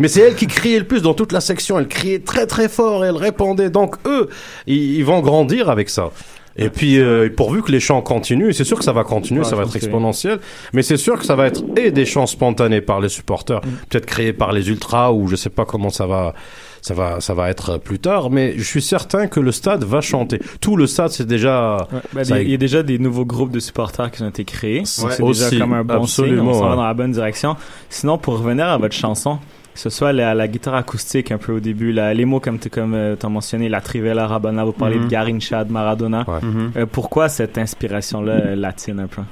Speaker 8: Mais c'est elle qui criait le plus dans toute la section. Elle criait très très fort et elle répondait. Donc eux, ils, ils vont grandir avec ça. Et puis, euh, pourvu que les chants continuent, et c'est sûr que ça va continuer,
Speaker 10: Ouais,
Speaker 8: ça va être exponentiel, mais c'est sûr que ça va être et des chants spontanés par les supporters, peut-être créés par les ultras, ou je sais pas comment ça va, ça va, ça va être plus tard, mais je suis certain que le stade va chanter. Tout le stade, c'est déjà...
Speaker 10: Ben,
Speaker 8: ça-
Speaker 10: des- il y a déjà des nouveaux groupes de supporters qui ont été créés.
Speaker 8: Ouais.
Speaker 10: c'est déjà comme un bon
Speaker 8: absolument,
Speaker 10: signe. On s'en va
Speaker 8: ouais.
Speaker 10: dans la bonne direction. Sinon, pour revenir à votre chanson, ce soit la, la guitare acoustique un peu au début, la- les mots comme tu comme, euh, t'as mentionné, la Trivella Rabana, vous parlez
Speaker 9: Mhm.
Speaker 10: de Garincha, de Maradona.
Speaker 9: Mhm.
Speaker 10: Euh, pourquoi cette inspiration-là euh, latine un peu?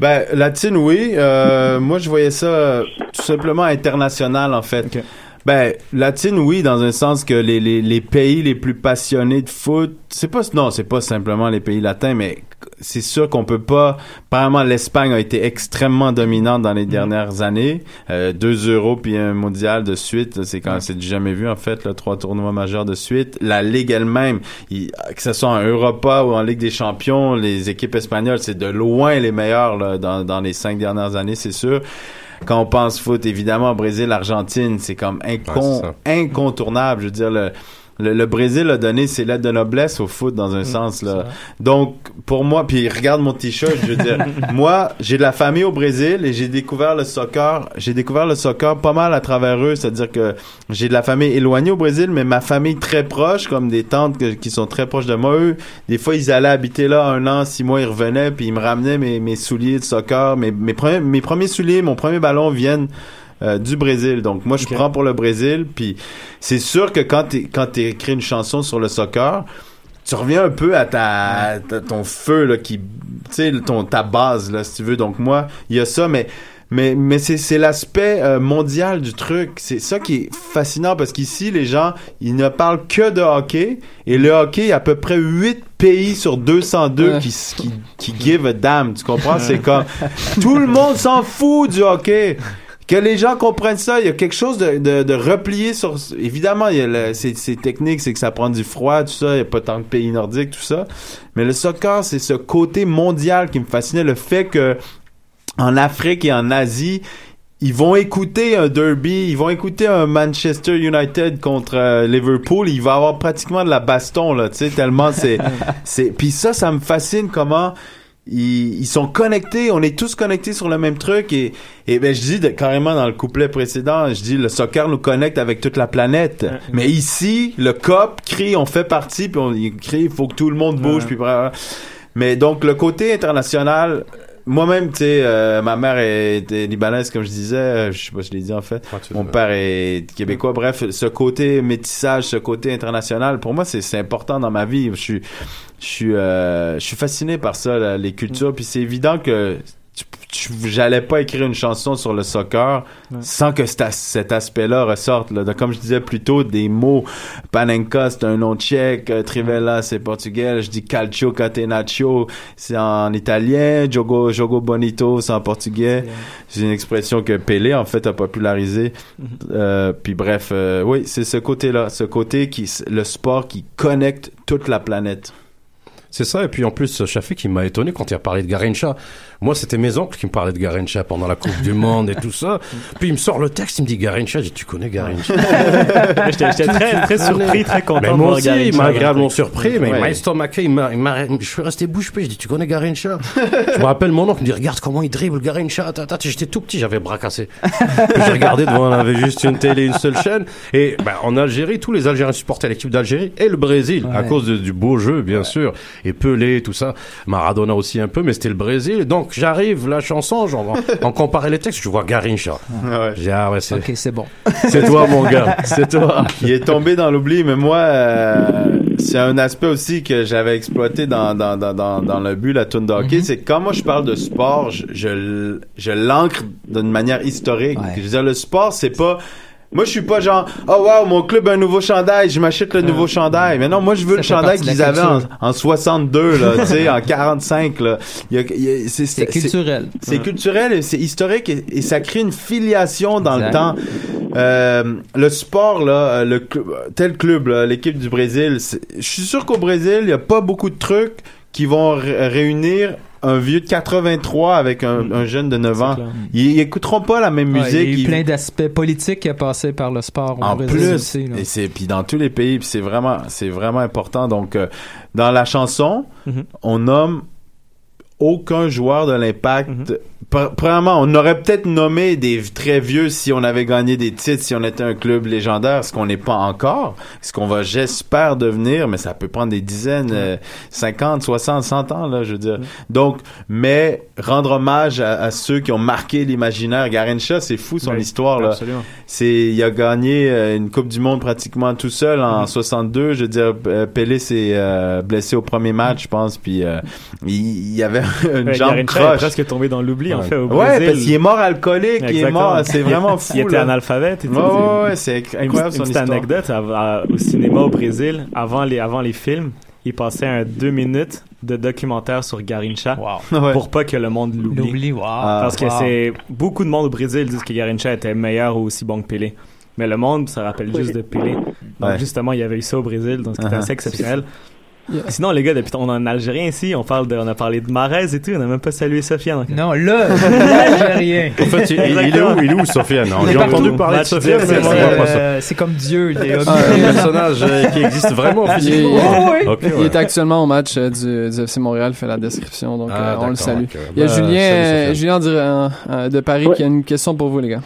Speaker 9: Ben, latine, oui. Euh, moi, je voyais ça tout simplement international, en fait. Ben, latine, oui, dans un sens que les, les, les pays les plus passionnés de foot, c'est pas, non, c'est pas simplement les pays latins, mais c'est sûr qu'on peut pas, apparemment, l'Espagne a été extrêmement dominante dans les dernières années. Euh, deux euros puis un mondial de suite, c'est quand, c'est du jamais vu, en fait, là, trois tournois majeurs de suite. La Ligue elle-même, que ce soit en Europa ou en Ligue des champions, les équipes espagnoles, c'est de loin les meilleures, là, dans, dans les cinq dernières années, c'est sûr quand on pense foot, évidemment, Brésil, Argentine, c'est comme incon-
Speaker 8: Ouais,
Speaker 9: incontournable. Je veux dire, le, le, le Brésil a donné ses lettres de noblesse au foot dans un sens là. Donc pour moi, puis regarde mon t-shirt, je veux dire, moi j'ai de la famille au Brésil et j'ai découvert le soccer. J'ai découvert le soccer pas mal à travers eux, c'est-à-dire que j'ai de la famille éloignée au Brésil, mais ma famille très proche, comme des tantes que- qui sont très proches de moi. Eux, des fois ils allaient habiter là un an, six mois, ils revenaient puis ils me ramenaient mes, mes souliers de soccer, mes, mes premiers mes premiers souliers, mon premier ballon viennent euh, du Brésil. Donc moi je prends pour le Brésil puis c'est sûr que quand tu quand écris une chanson sur le soccer, tu reviens un peu à ta, ton feu là qui tu sais ton ta base là si tu veux. Donc moi, il y a ça mais mais mais c'est c'est l'aspect euh, mondial du truc, c'est ça qui est fascinant parce qu'ici les gens, ils ne parlent que de hockey. Et le hockey, il y a à peu près 8 pays sur 202
Speaker 7: Ouais.
Speaker 9: qui, qui qui give a damn, tu comprends? C'est comme tout le monde s'en fout du hockey que les gens comprennent ça, il y a quelque chose de, de, de replié sur... Évidemment, il y a le- c'est, c'est technique, c'est que ça prend du froid, tout ça, il n'y a pas tant de pays nordiques, tout ça. Mais le soccer, c'est ce côté mondial qui me fascinait, le fait que en Afrique et en Asie, ils vont écouter un derby, ils vont écouter un Manchester United contre euh, Liverpool, il va avoir pratiquement de la baston là, tu sais tellement c'est c'est puis ça ça me fascine comment ils, ils sont connectés, on est tous connectés sur le même truc et et ben je dis de- carrément dans le couplet précédent, je dis le soccer nous connecte avec toute la planète. Mais ici, le COP crie on fait partie puis on il crie il faut que tout le monde bouge puis bref. Mais donc le côté international moi-même, tu sais, euh, ma mère était libanaise, comme je disais, euh, je sais pas si je l'ai dit en fait. Mon père est québécois. Bref, ce côté métissage, ce côté international, pour moi, c'est c'est important dans ma vie. Je suis, je suis, euh, je suis fasciné par ça, là, les cultures. Puis c'est évident que j'allais pas écrire une chanson sur le soccer sans que cet, as- cet aspect-là ressorte. Là. Donc, comme je disais plus tôt, des mots. Panenka, c'est un nom tchèque. euh, Trivella, c'est portugais. Je dis calcio catenaccio, c'est en italien. Jogo, jogo bonito, c'est en portugais. C'est une expression que Pelé, en fait, a popularisé. Euh, puis bref, euh, oui, c'est ce côté-là. Ce côté qui, le sport qui connecte toute la planète.
Speaker 8: C'est ça, et puis en plus, Shafik, il m'a étonné quand il a parlé de Garincha. Moi, c'était mes oncles qui me parlaient de Garincha pendant la Coupe du Monde et tout ça. Puis il me sort le texte, il me dit Garincha. J'ai dit, tu connais Garincha
Speaker 10: J'étais très, très surpris, très content
Speaker 8: Mais moi aussi, il m'a agréablement surpris, mais il m'a
Speaker 9: Ouais.
Speaker 8: estomaqué, il m'a, il m'a, je suis resté bouche bée. Je dis, tu connais Garincha? Je me rappelle mon oncle me dit, regarde comment il dribble Garincha. ta, ta, ta. J'étais tout petit, j'avais bras cassé. Puis j'ai regardé devant, on avait juste une télé, une seule chaîne. Et ben, en Algérie, tous les Algériens supportaient l'équipe d'Algérie et le Brésil, à
Speaker 7: Ouais.
Speaker 8: cause de- du beau jeu, bien sûr. Et Pelé, tout ça. Maradona aussi un peu, mais c'était le Brésil. Donc j'arrive, la chanson, genre, en, en comparer les textes, je vois Garincha.
Speaker 9: Ouais.
Speaker 8: J'ai dit, ah ouais, c'est,
Speaker 7: Ok, c'est bon.
Speaker 8: c'est toi, mon gars. C'est toi.
Speaker 9: Il est tombé dans l'oubli, mais moi, euh, c'est un aspect aussi que j'avais exploité dans, dans, dans, dans, dans le but, la tune de hockey, c'est que quand moi je parle de sport, je, je l'ancre d'une manière historique.
Speaker 7: Ouais.
Speaker 9: Je veux dire, le sport, c'est pas... Moi, je suis pas genre, oh wow, mon club a un nouveau chandail, je m'achète le nouveau chandail. Mais non, moi, je veux le chandail qu'ils avaient en, en 62, là, tu sais, en 45, là. C'est-
Speaker 7: culturel.
Speaker 9: c'est culturel et c'est historique et, et ça crée une filiation dans
Speaker 7: Exact.
Speaker 9: le temps. Euh, le sport là, euh, le tel club, là, l'équipe du Brésil, je suis sûr qu'au Brésil, il y a pas beaucoup de trucs qui vont ré- réunir un vieux de 83 avec un, un jeune de 9 ans. Ils, ils écouteront pas la même
Speaker 7: Ouais,
Speaker 9: musique.
Speaker 7: il y a eu
Speaker 9: ils-
Speaker 7: plein d'aspects politiques qui a passé par le sport
Speaker 9: en plus
Speaker 7: aussi.
Speaker 9: et c'est puis dans tous les pays c'est vraiment c'est vraiment important donc euh, dans la chanson
Speaker 10: Mhm.
Speaker 9: on nomme aucun joueur de l'impact
Speaker 10: Mhm.
Speaker 9: Pre- Premièrement, on aurait peut-être nommé des très vieux si on avait gagné des titres, si on était un club légendaire, ce qu'on n'est pas encore, ce qu'on va, j'espère, devenir, mais ça peut prendre des dizaines, euh, 50, 60, 100 ans, là, je veux dire. Donc, mais rendre hommage à, à ceux qui ont marqué l'imaginaire. Garincha, c'est fou son
Speaker 10: Oui,
Speaker 9: histoire, là.
Speaker 10: absolument.
Speaker 9: C'est, il a gagné euh, une Coupe du Monde pratiquement tout seul en 62. Je veux dire, euh, Pelé s'est euh, blessé au premier match, je pense, puis il, il y avait une
Speaker 10: Ouais,
Speaker 9: jambe
Speaker 10: est
Speaker 9: croche.
Speaker 10: presque tombé dans l'oubli, en fait, au
Speaker 9: Ouais,
Speaker 10: Brésil.
Speaker 9: parce qu'il est mort alcoolique, il est mort, c'est vraiment fou.
Speaker 10: Il était analphabète et tout.
Speaker 9: Ouais, ouais, ouais, c'est
Speaker 10: Une
Speaker 9: incroyable son
Speaker 10: une petite
Speaker 9: histoire.
Speaker 10: anecdote, au cinéma au Brésil, avant les, avant les films, il passait un deux minutes de documentaire sur Garincha
Speaker 9: Ouais.
Speaker 10: pour pas que le monde l'oublie.
Speaker 7: L'oubli, wow.
Speaker 10: Parce que
Speaker 7: Wow.
Speaker 10: c'est beaucoup de monde au Brésil disent que Garincha était meilleur ou aussi bon que Pelé. Mais le monde se rappelle juste de Pelé. Donc
Speaker 9: Ouais.
Speaker 10: justement, il y avait eu ça au Brésil, donc c'était
Speaker 9: Uh-huh.
Speaker 10: assez exceptionnel. Sinon, les gars, depuis on est en Algérien ici, on parle de, on a parlé de Marez et tout, on a même pas salué Sofiane. encore.
Speaker 7: Non, là, l'Algérien.
Speaker 8: En fait, il, il est où, il est où, Sofiane J'ai
Speaker 7: partout.
Speaker 8: entendu parler de Sofiane,
Speaker 10: c'est-
Speaker 7: euh, c'est comme Dieu, il est
Speaker 2: Ah,
Speaker 8: Un personnage euh, qui existe vraiment
Speaker 2: Il est, il est actuellement au match euh, du, du FC Montréal, fait la description, donc
Speaker 8: Ah,
Speaker 2: euh, on le salue. Il y a
Speaker 8: Bah,
Speaker 2: Julien. Julien Dira- euh, de Paris
Speaker 11: Ouais.
Speaker 2: qui a une question pour vous, les gars.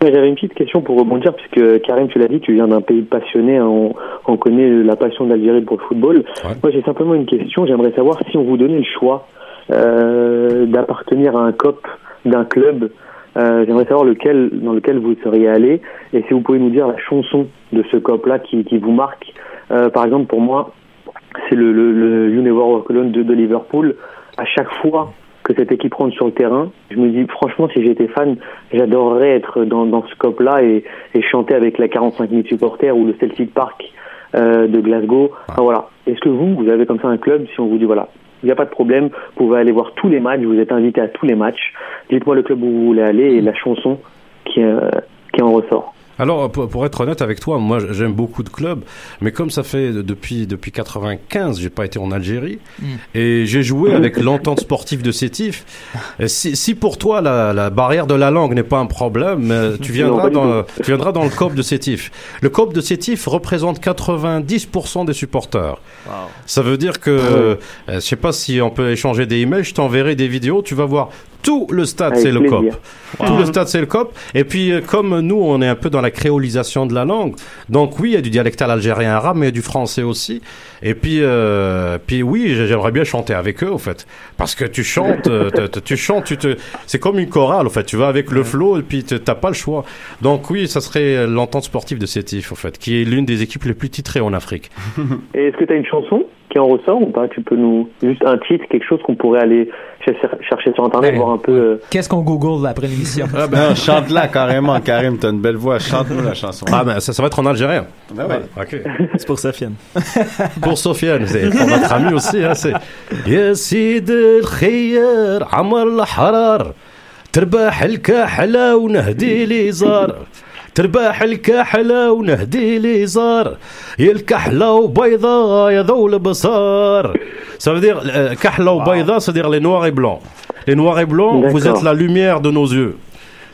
Speaker 11: J'avais une petite question pour rebondir, puisque Karim, tu l'as dit, tu viens d'un pays passionné, hein, on, on connaît la passion d'Algérie pour le football.
Speaker 8: Ouais.
Speaker 11: Moi, j'ai simplement une question, j'aimerais savoir si on vous donnait le choix euh, d'appartenir à un COP d'un club, euh, j'aimerais savoir lequel dans lequel vous seriez allé, et si vous pouvez nous dire la chanson de ce COP-là qui, qui vous marque. Euh, par exemple, pour moi, c'est le, le, le You Never Walk Alone de, de Liverpool. À chaque fois que cette équipe rentre sur le terrain, je me dis franchement si j'étais fan, j'adorerais être dans, dans ce scope-là et, et chanter avec la 45 000 supporters ou le Celtic Park euh, de Glasgow. Enfin, voilà. Est-ce que vous, vous avez comme ça un club si on vous dit voilà, il n'y a pas de problème, vous pouvez aller voir tous les matchs, vous êtes invité à tous les matchs. Dites-moi le club où vous voulez aller et la chanson qui, euh, qui en ressort.
Speaker 8: Alors, pour, pour être honnête avec toi, moi j'aime beaucoup de clubs, mais comme ça fait depuis depuis 95, j'ai pas été en Algérie et j'ai joué avec l'entente sportive de Sétif. Si, si pour toi la, la barrière de la langue n'est pas un problème, euh, tu viendras dans tu viendras dans le COP de Sétif. Le COP de Sétif représente 90% des supporters. Ça veut dire que euh, je sais pas si on peut échanger des emails, je t'enverrai des vidéos, tu vas voir tout le stade
Speaker 11: Avec
Speaker 8: c'est le COP. Tout le stade c'est le COP. Et puis euh, comme nous on est un peu dans la créolisation de la langue, donc oui il y a du dialectal algérien arabe, mais il y a du français aussi. Et puis euh, puis oui j'aimerais bien chanter avec eux au fait, parce que tu chantes, euh, tu chantes, tu te, c'est comme une chorale au fait. Tu vas avec le flow et puis t'as pas le choix. Donc oui ça serait l'entente sportive de Sétif au fait, qui est l'une des équipes les plus titrées en Afrique.
Speaker 11: Et est-ce que tu as une chanson? qui en ressort ou pas Tu peux nous juste un titre, quelque chose qu'on pourrait aller chercher, chercher sur internet,
Speaker 7: Ouais.
Speaker 11: voir un peu. euh,
Speaker 7: Qu'est-ce qu'on google après l'émission?
Speaker 9: Ah ben, chante-la carrément, Karim, t'as une belle voix, chante-nous la chanson.
Speaker 8: Ah ben ça, ça va être en algérien.
Speaker 9: Ben ouais.
Speaker 8: Ok.
Speaker 10: C'est pour Sofiane.
Speaker 8: pour Sofiane, c'est pour notre ami aussi, hein, c'est يا سيد الخير عمر الحرار تربح الكحلة ونهدي لي زار ترباح الكحلة ونهدي لي زار يا الكحلة وبيضة يا ذو البصار Ça veut dire, euh, كحلة وبيضة, ça veut dire les noirs et blancs. Les noirs et blancs, vous
Speaker 11: D'accord.
Speaker 8: êtes la lumière de nos yeux.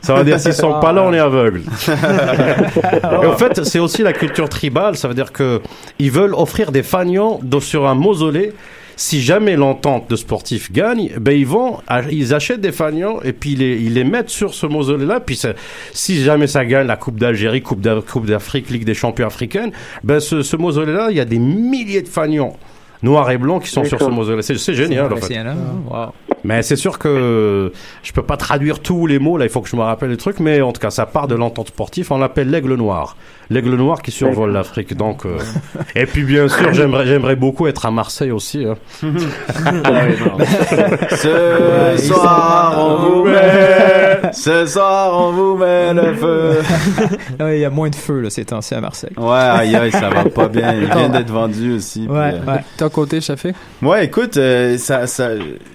Speaker 8: Ça veut dire s'ils sont pas là, on est aveugle. Et en fait, c'est aussi la culture tribale. Ça veut dire que ils veulent offrir des fanions de- sur un mausolée. si jamais l'entente de sportifs gagne, ben ils vont, ils achètent des fanions et puis ils les, ils les mettent sur ce mausolée-là. Puis ça- si jamais ça gagne la Coupe d'Algérie, Coupe d'A- Coupe d'Afrique, Ligue des Champions africaine, ben ce, ce mausolée-là, il y a des milliers de fanions noirs et blancs qui sont sur ce mausolée. C'est génial en fait.
Speaker 7: Wow.
Speaker 8: Mais c'est sûr que je peux pas traduire tous les mots, là, il faut que je me rappelle les trucs, mais en tout cas, ça part de l'entente sportive, on l'appelle l'aigle noir. L'aigle noir qui survole l'Afrique, donc... euh, Et puis, bien sûr, j'aimerais, j'aimerais beaucoup être à Marseille aussi. hein.
Speaker 9: Ce soir, on vous met. Ce soir, on vous met le feu.
Speaker 7: Ouais, Il y a moins de feu là, ces temps-ci à Marseille.
Speaker 9: Ouais, aïe, aïe, ça va pas bien. Il vient d'être vendu aussi.
Speaker 7: Ouais,
Speaker 9: puis, euh,
Speaker 7: ouais.
Speaker 2: Ton côté, Chafé?
Speaker 9: Ouais, écoute, euh, ça, ça,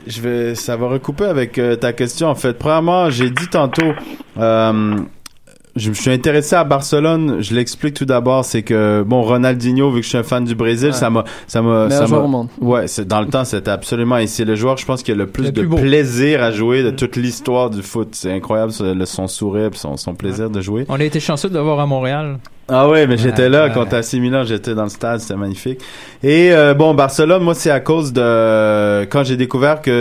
Speaker 9: je vais, ça va recouper avec euh, ta question. En fait, premièrement, j'ai dit tantôt, euh, je me suis intéressé à Barcelone. Je l'explique tout d'abord, c'est que bon, Ronaldinho, vu que je suis un fan du Brésil,
Speaker 2: Ouais.
Speaker 9: ça m'a, ça m'a,
Speaker 2: Meilleur
Speaker 9: ça
Speaker 2: joueur
Speaker 9: m'a-
Speaker 2: au monde.
Speaker 9: Ouais, c'est dans le temps, c'était absolument. Et c'est le joueur, je pense, qui a le plus
Speaker 7: Le
Speaker 9: de
Speaker 7: plus
Speaker 9: plaisir à jouer de toute l'histoire du foot. C'est incroyable, le- son sourire, son, son plaisir de jouer.
Speaker 7: On a été chanceux de l'avoir à Montréal.
Speaker 9: Ah ouais, mais j'étais là
Speaker 7: Ouais.
Speaker 9: contre AC Milan, j'étais dans le stade, c'était magnifique. Et euh, bon, Barcelone, moi c'est à cause de quand j'ai découvert qu'il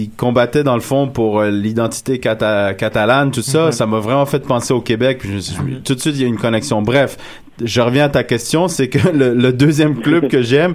Speaker 9: il combattait dans le fond pour euh, l'identité cata- catalane, tout ça,
Speaker 7: Mhm.
Speaker 9: ça m'a vraiment fait penser au Québec. Puis je me- tout de suite, il y a une connexion. Bref, je reviens à ta question, c'est que le, le deuxième club que j'aime.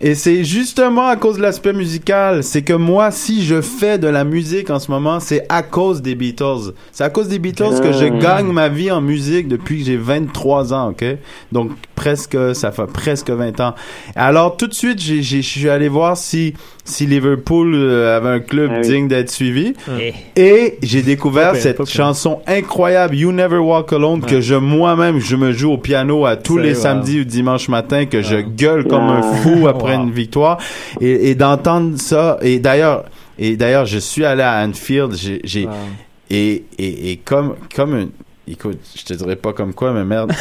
Speaker 9: Et c'est justement à cause de l'aspect musical. C'est que moi, si je fais de la musique en ce moment, c'est à cause des Beatles. C'est à cause des Beatles que je
Speaker 11: Ah.
Speaker 9: gagne ma vie en musique depuis que j'ai 23 ans, ok? Donc, presque, ça fait presque 20 ans. Alors, tout de suite, j'ai, j'ai- je suis allé voir si, si Liverpool euh, avait un club
Speaker 11: Ah oui.
Speaker 9: digne d'être suivi.
Speaker 10: Eh.
Speaker 9: Et j'ai découvert
Speaker 10: Pas
Speaker 9: cette
Speaker 10: pas
Speaker 9: chanson incroyable, You Never Walk Alone, que je, moi-même, je me joue au piano à tous les
Speaker 10: wow.
Speaker 9: samedis ou dimanches matin, que je gueule comme un
Speaker 11: Ah.
Speaker 9: fou après
Speaker 7: Wow.
Speaker 9: une victoire. Et, et d'entendre ça, et d'ailleurs, et d'ailleurs, je suis allé à Anfield, j'ai, j'ai, et, et, et comme, comme une, écoute, je te dirais pas comme quoi, mais merde,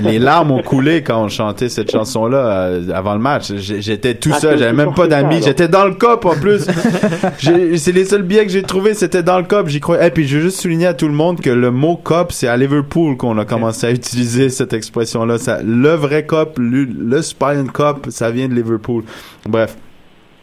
Speaker 9: les, les larmes ont coulé quand on chantait cette chanson-là euh, avant le match. J'étais tout seul, j'avais même pas d'amis, j'étais dans le cop en plus. C'est les seuls billets que j'ai trouvés, c'était dans le cop. J'y croyais. Et puis je veux juste souligner à tout le monde que le mot cop, c'est à Liverpool qu'on a commencé à utiliser cette expression-là. Ça, le vrai cop, le, le spine cop, ça vient de Liverpool. Bref.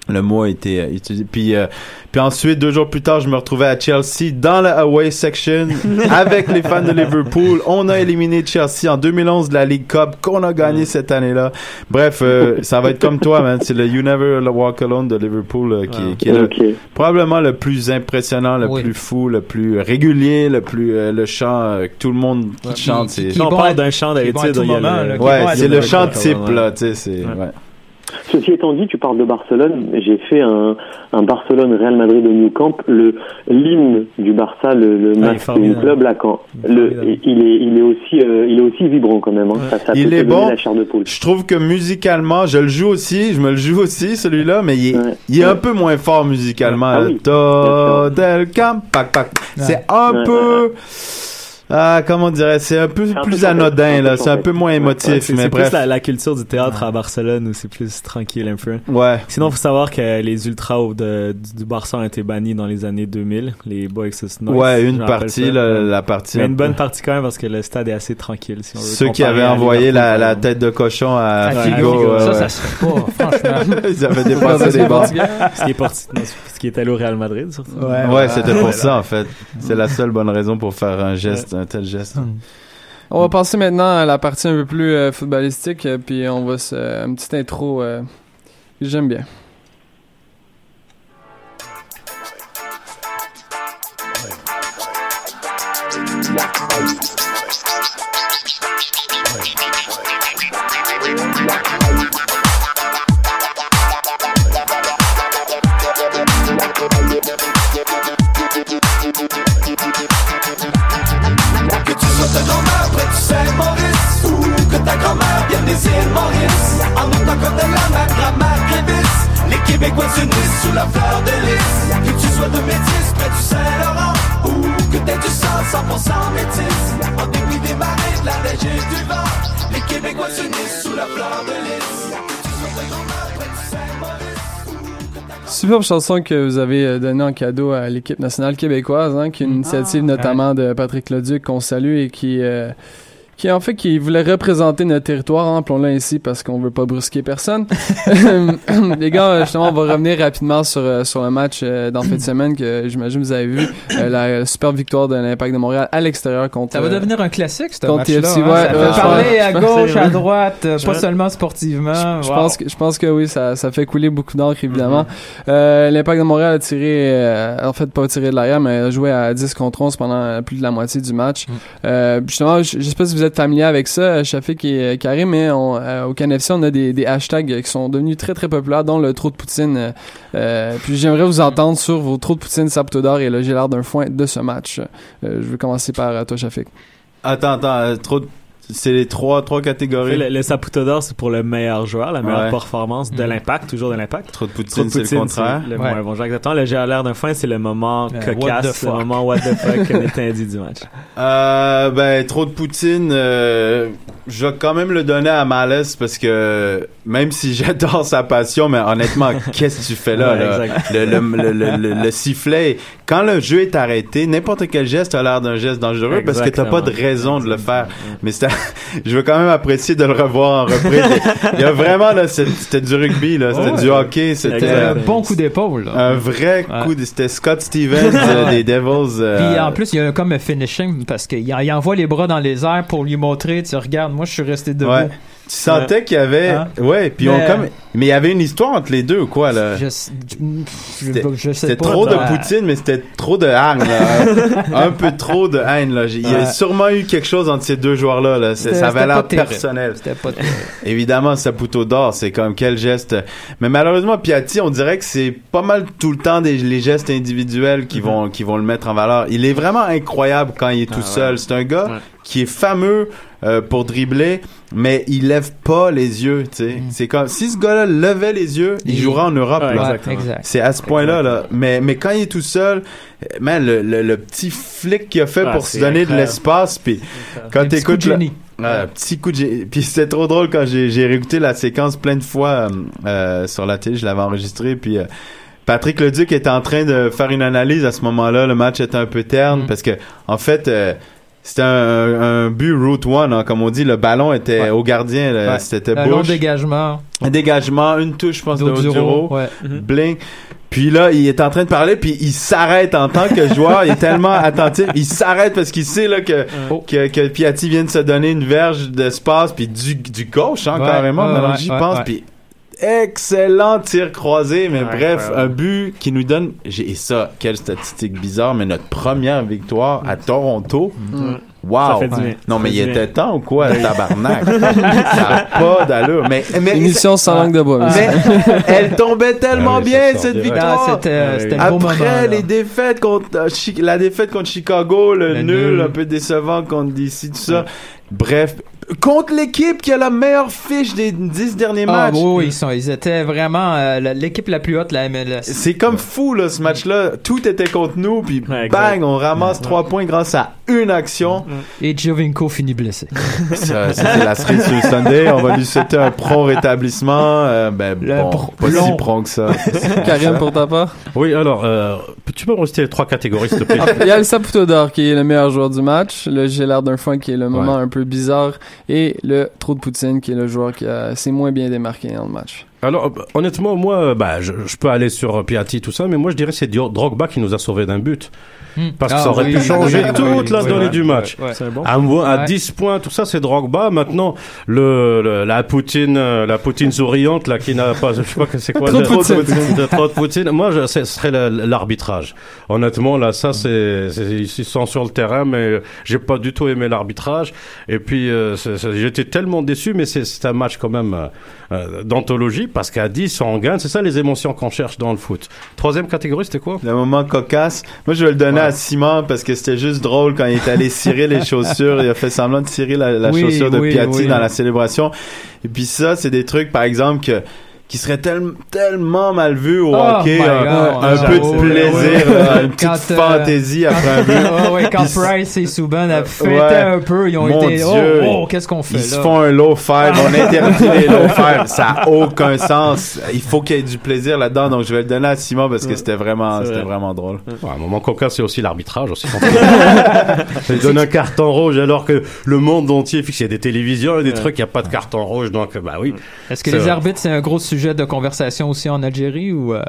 Speaker 9: Le mot a été euh, utilisé. Puis, euh, puis ensuite, deux jours plus tard, je me retrouvais à Chelsea dans la away section avec les fans de Liverpool. On a éliminé Chelsea en 2011 de la League Cup qu'on a gagné cette année-là. Bref, euh, ça va être comme toi, man. C'est le You Never Walk Alone de Liverpool euh, qui, qui est le,
Speaker 11: Ok.
Speaker 9: probablement le plus impressionnant, le
Speaker 7: Oui.
Speaker 9: plus fou, le plus régulier, le plus euh, le chant euh, que tout le monde chante.
Speaker 7: Qui-
Speaker 9: c'est-
Speaker 7: qui-
Speaker 10: Quand on
Speaker 7: bon
Speaker 10: parle d'un chant
Speaker 7: qui bon
Speaker 10: d'habitude,
Speaker 7: qui
Speaker 9: Ouais,
Speaker 7: bon à
Speaker 9: c'est le chant
Speaker 10: ouais,
Speaker 9: type
Speaker 10: ouais.
Speaker 9: là, tu sais, c'est
Speaker 10: Ouais.
Speaker 11: Ceci étant dit, tu parles de Barcelone. J'ai fait un, un Barcelone-Real Madrid au New Camp. Le l'hymne du Barça, le, le
Speaker 10: Ah,
Speaker 11: masque du club là, quand
Speaker 10: Il est
Speaker 11: le, il est il est aussi euh, il est aussi vibrant quand même. Hein. Ça, ça
Speaker 9: Il
Speaker 11: peut
Speaker 9: est bon.
Speaker 11: la chair de poule.
Speaker 9: Je trouve que musicalement, je le joue aussi, je me le joue aussi celui-là, mais il est,
Speaker 11: Ouais.
Speaker 9: il est un peu moins fort musicalement.
Speaker 11: Ah oui,
Speaker 9: del camp, pac, pac. C'est un
Speaker 11: Ouais,
Speaker 9: peu ah comment on dirait, c'est un peu
Speaker 11: un peu
Speaker 9: plus anodin là, c'est un peu moins émotif,
Speaker 10: Ouais, c'est
Speaker 9: mais
Speaker 10: c'est
Speaker 9: bref.
Speaker 10: plus la, la culture du théâtre à Barcelone où c'est plus tranquille un peu.
Speaker 9: Ouais.
Speaker 10: Sinon, faut savoir que les ultras de, du, du Barça ont été bannis dans les années 2000. Les Boys Noise.
Speaker 9: Ouais, une partie, la, la partie.
Speaker 10: Mais
Speaker 9: un
Speaker 10: une bonne partie quand même parce que le stade est assez tranquille. Si on veut
Speaker 9: Ceux qui avaient envoyé la,
Speaker 10: euh,
Speaker 9: tête de cochon à
Speaker 10: Ouais,
Speaker 9: Figo.
Speaker 10: Figo,
Speaker 9: ouais,
Speaker 7: Ça,
Speaker 9: ouais.
Speaker 7: ça se fait pas, franchement.
Speaker 9: Ils avaient dépassé des bancs.
Speaker 10: Ce qui est parti, non, ce qui est allé au Real Madrid, surtout.
Speaker 9: Ouais, c'était pour ça en fait. C'est la seule bonne raison pour faire un geste, un tel geste.
Speaker 2: On va passer maintenant à la partie un peu plus euh, footballistique, euh, puis on va se... une petite intro euh, que j'aime bien.
Speaker 5: Îles Maurice En autant comme de la ma grand-mère Clévis Les Québécois s'unissent sous la fleur de lys Que tu sois de métis près du Saint-Laurent Ou que t'aies du sang 100% métis En dépit des marées, de la neige et du vent Les Québécois s'unissent sous la fleur de lys Que tu sois de Grandeur près du Saint-Maurice
Speaker 2: Superbe chanson que vous avez euh, donnée en cadeau à l'équipe nationale québécoise, hein, qui est une initiative notamment de Patrick Leduc qu'on salue et qui, euh, qui en fait qui voulait représenter notre territoire, hein, appelons-le ainsi parce qu'on veut pas brusquer personne. Les gars, justement, on va revenir rapidement sur euh, sur le match euh, dans de semaine que j'imagine vous avez vu euh, la superbe victoire de l'Impact de Montréal à l'extérieur contre.
Speaker 7: Ça va
Speaker 2: euh,
Speaker 7: devenir un classique, ce match-là.
Speaker 2: TFC,
Speaker 7: hein.
Speaker 2: ouais,
Speaker 7: ça fait parler à gauche, à droite, pas seulement sportivement.
Speaker 2: Je
Speaker 7: Wow.
Speaker 2: pense que je pense que oui, ça, ça fait couler beaucoup d'encre évidemment. Euh, L'Impact de Montréal a tiré, en fait pas tiré de l'arrière, mais a joué à 10 contre 11 pendant plus de la moitié du match. Euh, justement, je sais pas si vous êtes avec ça, euh, Shafik et euh, Karim, mais euh, au CanFC, on a des, hashtags qui sont devenus très très populaires, dont le trou de poutine. euh, euh, puis j'aimerais vous entendre sur vos trous de poutine, Saputo d'or et le l'air d'un foin de ce match. Euh, je vais commencer par euh, toi, Shafik.
Speaker 9: Attends, attends, euh, trop de- C'est les trois, trois catégories.
Speaker 10: Le, le Saputo d'or, c'est pour le meilleur joueur, la meilleure
Speaker 9: Ouais.
Speaker 10: performance de l'impact, toujours de l'impact.
Speaker 9: Trop de
Speaker 10: Trop
Speaker 9: poutine, c'est le contraire.
Speaker 10: Le
Speaker 7: Ouais.
Speaker 10: moins bon joueur, exactement. Le j'ai l'air d'un fin, c'est le moment
Speaker 7: Euh,
Speaker 10: cocasse, le moment what the fuck était dit du match.
Speaker 9: Euh, ben, trop de poutine, euh, je vais quand même le donner à Malaise parce que même si j'adore sa passion, mais honnêtement, qu'est-ce que tu fais là?
Speaker 10: Ouais,
Speaker 9: là?
Speaker 10: exact.
Speaker 9: Le, le, le, le, le- le sifflet, quand le jeu est arrêté, n'importe quel geste a l'air d'un geste dangereux parce que t'as pas de raison de le faire. Mais c'était, je veux quand même apprécier de le revoir en reprise. Il y a vraiment, là, c'était du rugby, là, c'était du hockey, c'était
Speaker 7: Un bon coup d'épaule. là.
Speaker 9: un vrai
Speaker 7: Ouais.
Speaker 9: coup c'était Scott Stevens euh, des Devils. euh,
Speaker 7: Puis en plus, il y a comme un finishing parce qu'il il envoie les bras dans les airs pour lui montrer, tu regardes, moi je suis resté debout.
Speaker 9: Ouais. Tu sentais qu'il y avait,
Speaker 7: Hein?
Speaker 9: ouais, puis
Speaker 7: Mais-
Speaker 9: on comme, mais il y avait une histoire entre les deux, ou quoi là?
Speaker 7: Je, je,
Speaker 9: C'était-
Speaker 7: je sais
Speaker 9: C'était
Speaker 7: pas.
Speaker 9: trop de
Speaker 7: Ouais.
Speaker 9: poutine, mais c'était trop de haine, là. un peu trop de haine, là. Il y a
Speaker 7: Ouais.
Speaker 9: sûrement eu quelque chose entre ces deux joueurs-là, là. Ça avait l'air personnel.
Speaker 7: C'était pas.
Speaker 9: Évidemment, Saputo d'or, c'est comme quel geste. Mais malheureusement, Piatti, on dirait que c'est pas mal tout le temps des, les gestes individuels qui vont, qui vont le mettre en valeur. Il est vraiment incroyable quand il est tout
Speaker 10: Ah,
Speaker 9: seul. C'est un gars qui est fameux euh, pour dribbler, mais il lève pas les yeux, tu sais. C'est comme, si ce gars-là levait les yeux, il,
Speaker 7: Il-
Speaker 9: jouera en Europe,
Speaker 10: Ouais,
Speaker 9: là.
Speaker 10: exactement.
Speaker 7: exact.
Speaker 9: C'est à ce point-là, là. Mais, mais quand il est tout seul, man, le, le, le petit flic qu'il a fait
Speaker 10: Ah,
Speaker 9: pour se donner de l'espace, puis quand t'écoutes. Ouais, petit coup de Puis c'était trop drôle quand j'ai j'ai réécouté la séquence plein de fois euh, euh, sur la télé, je l'avais enregistré, puis... euh, Patrick Leduc était en train de faire une analyse à ce moment-là. Le match était un peu terne
Speaker 7: Mm.
Speaker 9: parce que, en fait, euh, c'était un, un but route one, hein, comme on dit. Le ballon était
Speaker 7: Ouais.
Speaker 9: au gardien.
Speaker 7: Ouais.
Speaker 9: C'était
Speaker 7: Un long
Speaker 9: Bush.
Speaker 7: dégagement.
Speaker 9: Un dégagement, une touche, je pense, de. Oduro.
Speaker 7: Ouais.
Speaker 9: Bling. Puis là, il est en train de parler, puis il s'arrête en tant que joueur. il est tellement attentif. Il s'arrête parce qu'il sait là que, que, que Piatti vient de se donner une verge d'espace, puis du, du gauche, hein,
Speaker 7: Ouais,
Speaker 9: carrément.
Speaker 7: ouais,
Speaker 9: maintenant
Speaker 7: ouais,
Speaker 9: j'y
Speaker 7: ouais,
Speaker 9: pense.
Speaker 7: ouais.
Speaker 9: Puis excellent tir croisé, mais
Speaker 10: Ouais,
Speaker 9: bref, un but qui nous donne, et ça, quelle statistique bizarre, mais notre première victoire à Toronto. Wow!
Speaker 10: Ça fait du bien.
Speaker 9: Non,
Speaker 10: Ça
Speaker 9: mais
Speaker 10: fait
Speaker 9: il
Speaker 10: du
Speaker 9: était
Speaker 10: bien.
Speaker 9: temps ou quoi, tabarnak? ça a pas d'allure. Mais, mais,
Speaker 2: Émission sans langue de bois.
Speaker 9: mais elle tombait tellement
Speaker 8: Ah
Speaker 9: bien, cette victoire.
Speaker 7: Ah, c'était euh, beau moment.
Speaker 9: Après
Speaker 7: là.
Speaker 9: les défaites contre euh, la défaite contre Chicago, le,
Speaker 7: Le
Speaker 9: nul,
Speaker 7: nul.
Speaker 9: un peu décevant contre DC, tout ça. Bref, contre l'équipe qui a la meilleure fiche des dix derniers
Speaker 7: Ah,
Speaker 9: matchs.
Speaker 7: oui, oui, ils, sont, ils étaient vraiment euh, l'équipe la plus haute la MLS.
Speaker 9: C'est comme fou là ce match-là. Tout était contre nous, puis
Speaker 10: Ouais,
Speaker 9: bang, on ramasse trois points grâce à une action.
Speaker 7: Et Giovinco finit blessé.
Speaker 9: Ça, C'était la cerise sur le Sunday. On va lui souhaiter un prompt rétablissement. Euh, ben
Speaker 7: Le
Speaker 9: bon, pas si prompt que ça.
Speaker 2: Karim, pour ta part?
Speaker 8: Oui, alors, euh, tu peux me rester les trois catégories, s'il te plaît?
Speaker 2: Il y a le Saputo d'or qui est le meilleur joueur du match, le J'ai l'air d'un foin qui est le moment un peu bizarre, et le Trou de Poutine qui est le joueur qui s'est moins bien démarqué dans le match.
Speaker 8: Alors, euh, honnêtement, moi, euh, bah, je, je peux aller sur euh, Piatti, tout ça, mais moi, je dirais que c'est Drogba qui nous a sauvés d'un but.
Speaker 7: Hmm.
Speaker 8: Parce que
Speaker 7: Ah,
Speaker 8: ça aurait
Speaker 7: oui,
Speaker 8: pu changer
Speaker 7: oui,
Speaker 8: toute
Speaker 7: oui,
Speaker 8: la
Speaker 7: oui,
Speaker 8: donnée du match.
Speaker 10: bon.
Speaker 8: À, à
Speaker 7: Ouais.
Speaker 8: 10 points, tout ça, c'est Drogba. Maintenant, le, le- la Poutine, la Poutine souriante, là, qui n'a pas, je sais pas que c'est quoi.
Speaker 2: Trop de Poutine.
Speaker 8: de trop de Poutine. Moi, je, ce serait l'arbitrage. Honnêtement, là, ça, c'est, c'est- ils sont sur le terrain, mais j'ai pas du tout aimé l'arbitrage. Et puis, euh, j'étais tellement déçu, mais c'est, c'est un match quand même euh, euh, parce qu'à 10, on gagne. C'est ça les émotions qu'on cherche dans le foot. Troisième catégorie, c'était quoi?
Speaker 9: Le moment cocasse. Moi, je vais le donner à Simon parce que c'était juste drôle quand il est allé cirer les chaussures. Il a fait semblant de cirer la, la
Speaker 7: Oui,
Speaker 9: chaussure de
Speaker 7: oui,
Speaker 9: Piatti
Speaker 7: oui.
Speaker 9: dans la célébration. Et puis ça, c'est des trucs, par exemple, que qui serait tel- tellement mal vu au
Speaker 7: Oh
Speaker 9: hockey,
Speaker 7: my
Speaker 9: un,
Speaker 7: God,
Speaker 9: un peu de plaisir,
Speaker 7: ouais,
Speaker 9: euh,
Speaker 7: ouais.
Speaker 9: une petite
Speaker 7: Quand, euh,
Speaker 9: fantaisie après un but.
Speaker 7: Ouais, ouais, quand Price et Subban a fêté
Speaker 9: Ouais.
Speaker 7: un peu, ils ont
Speaker 9: Mon
Speaker 7: été,
Speaker 9: Dieu,
Speaker 7: oh, oh, qu'est-ce qu'on fait
Speaker 9: Ils se font un low five, on interdit les low five, ça a aucun sens. Il faut qu'il y ait du plaisir là-dedans, donc je vais le donner à Simon parce que c'était vraiment,
Speaker 8: C'est
Speaker 9: c'était
Speaker 8: vrai.
Speaker 9: vraiment drôle.
Speaker 8: Ouais, un moment cocasse, c'est aussi l'arbitrage aussi. Il donne un carton rouge alors que le monde entier fixe il y a des télévisions des trucs, il n'y a pas de carton rouge, donc bah oui.
Speaker 7: Est-ce que les
Speaker 8: vrai.
Speaker 7: arbitres, c'est un gros sujet de conversation aussi en Algérie ou... euh,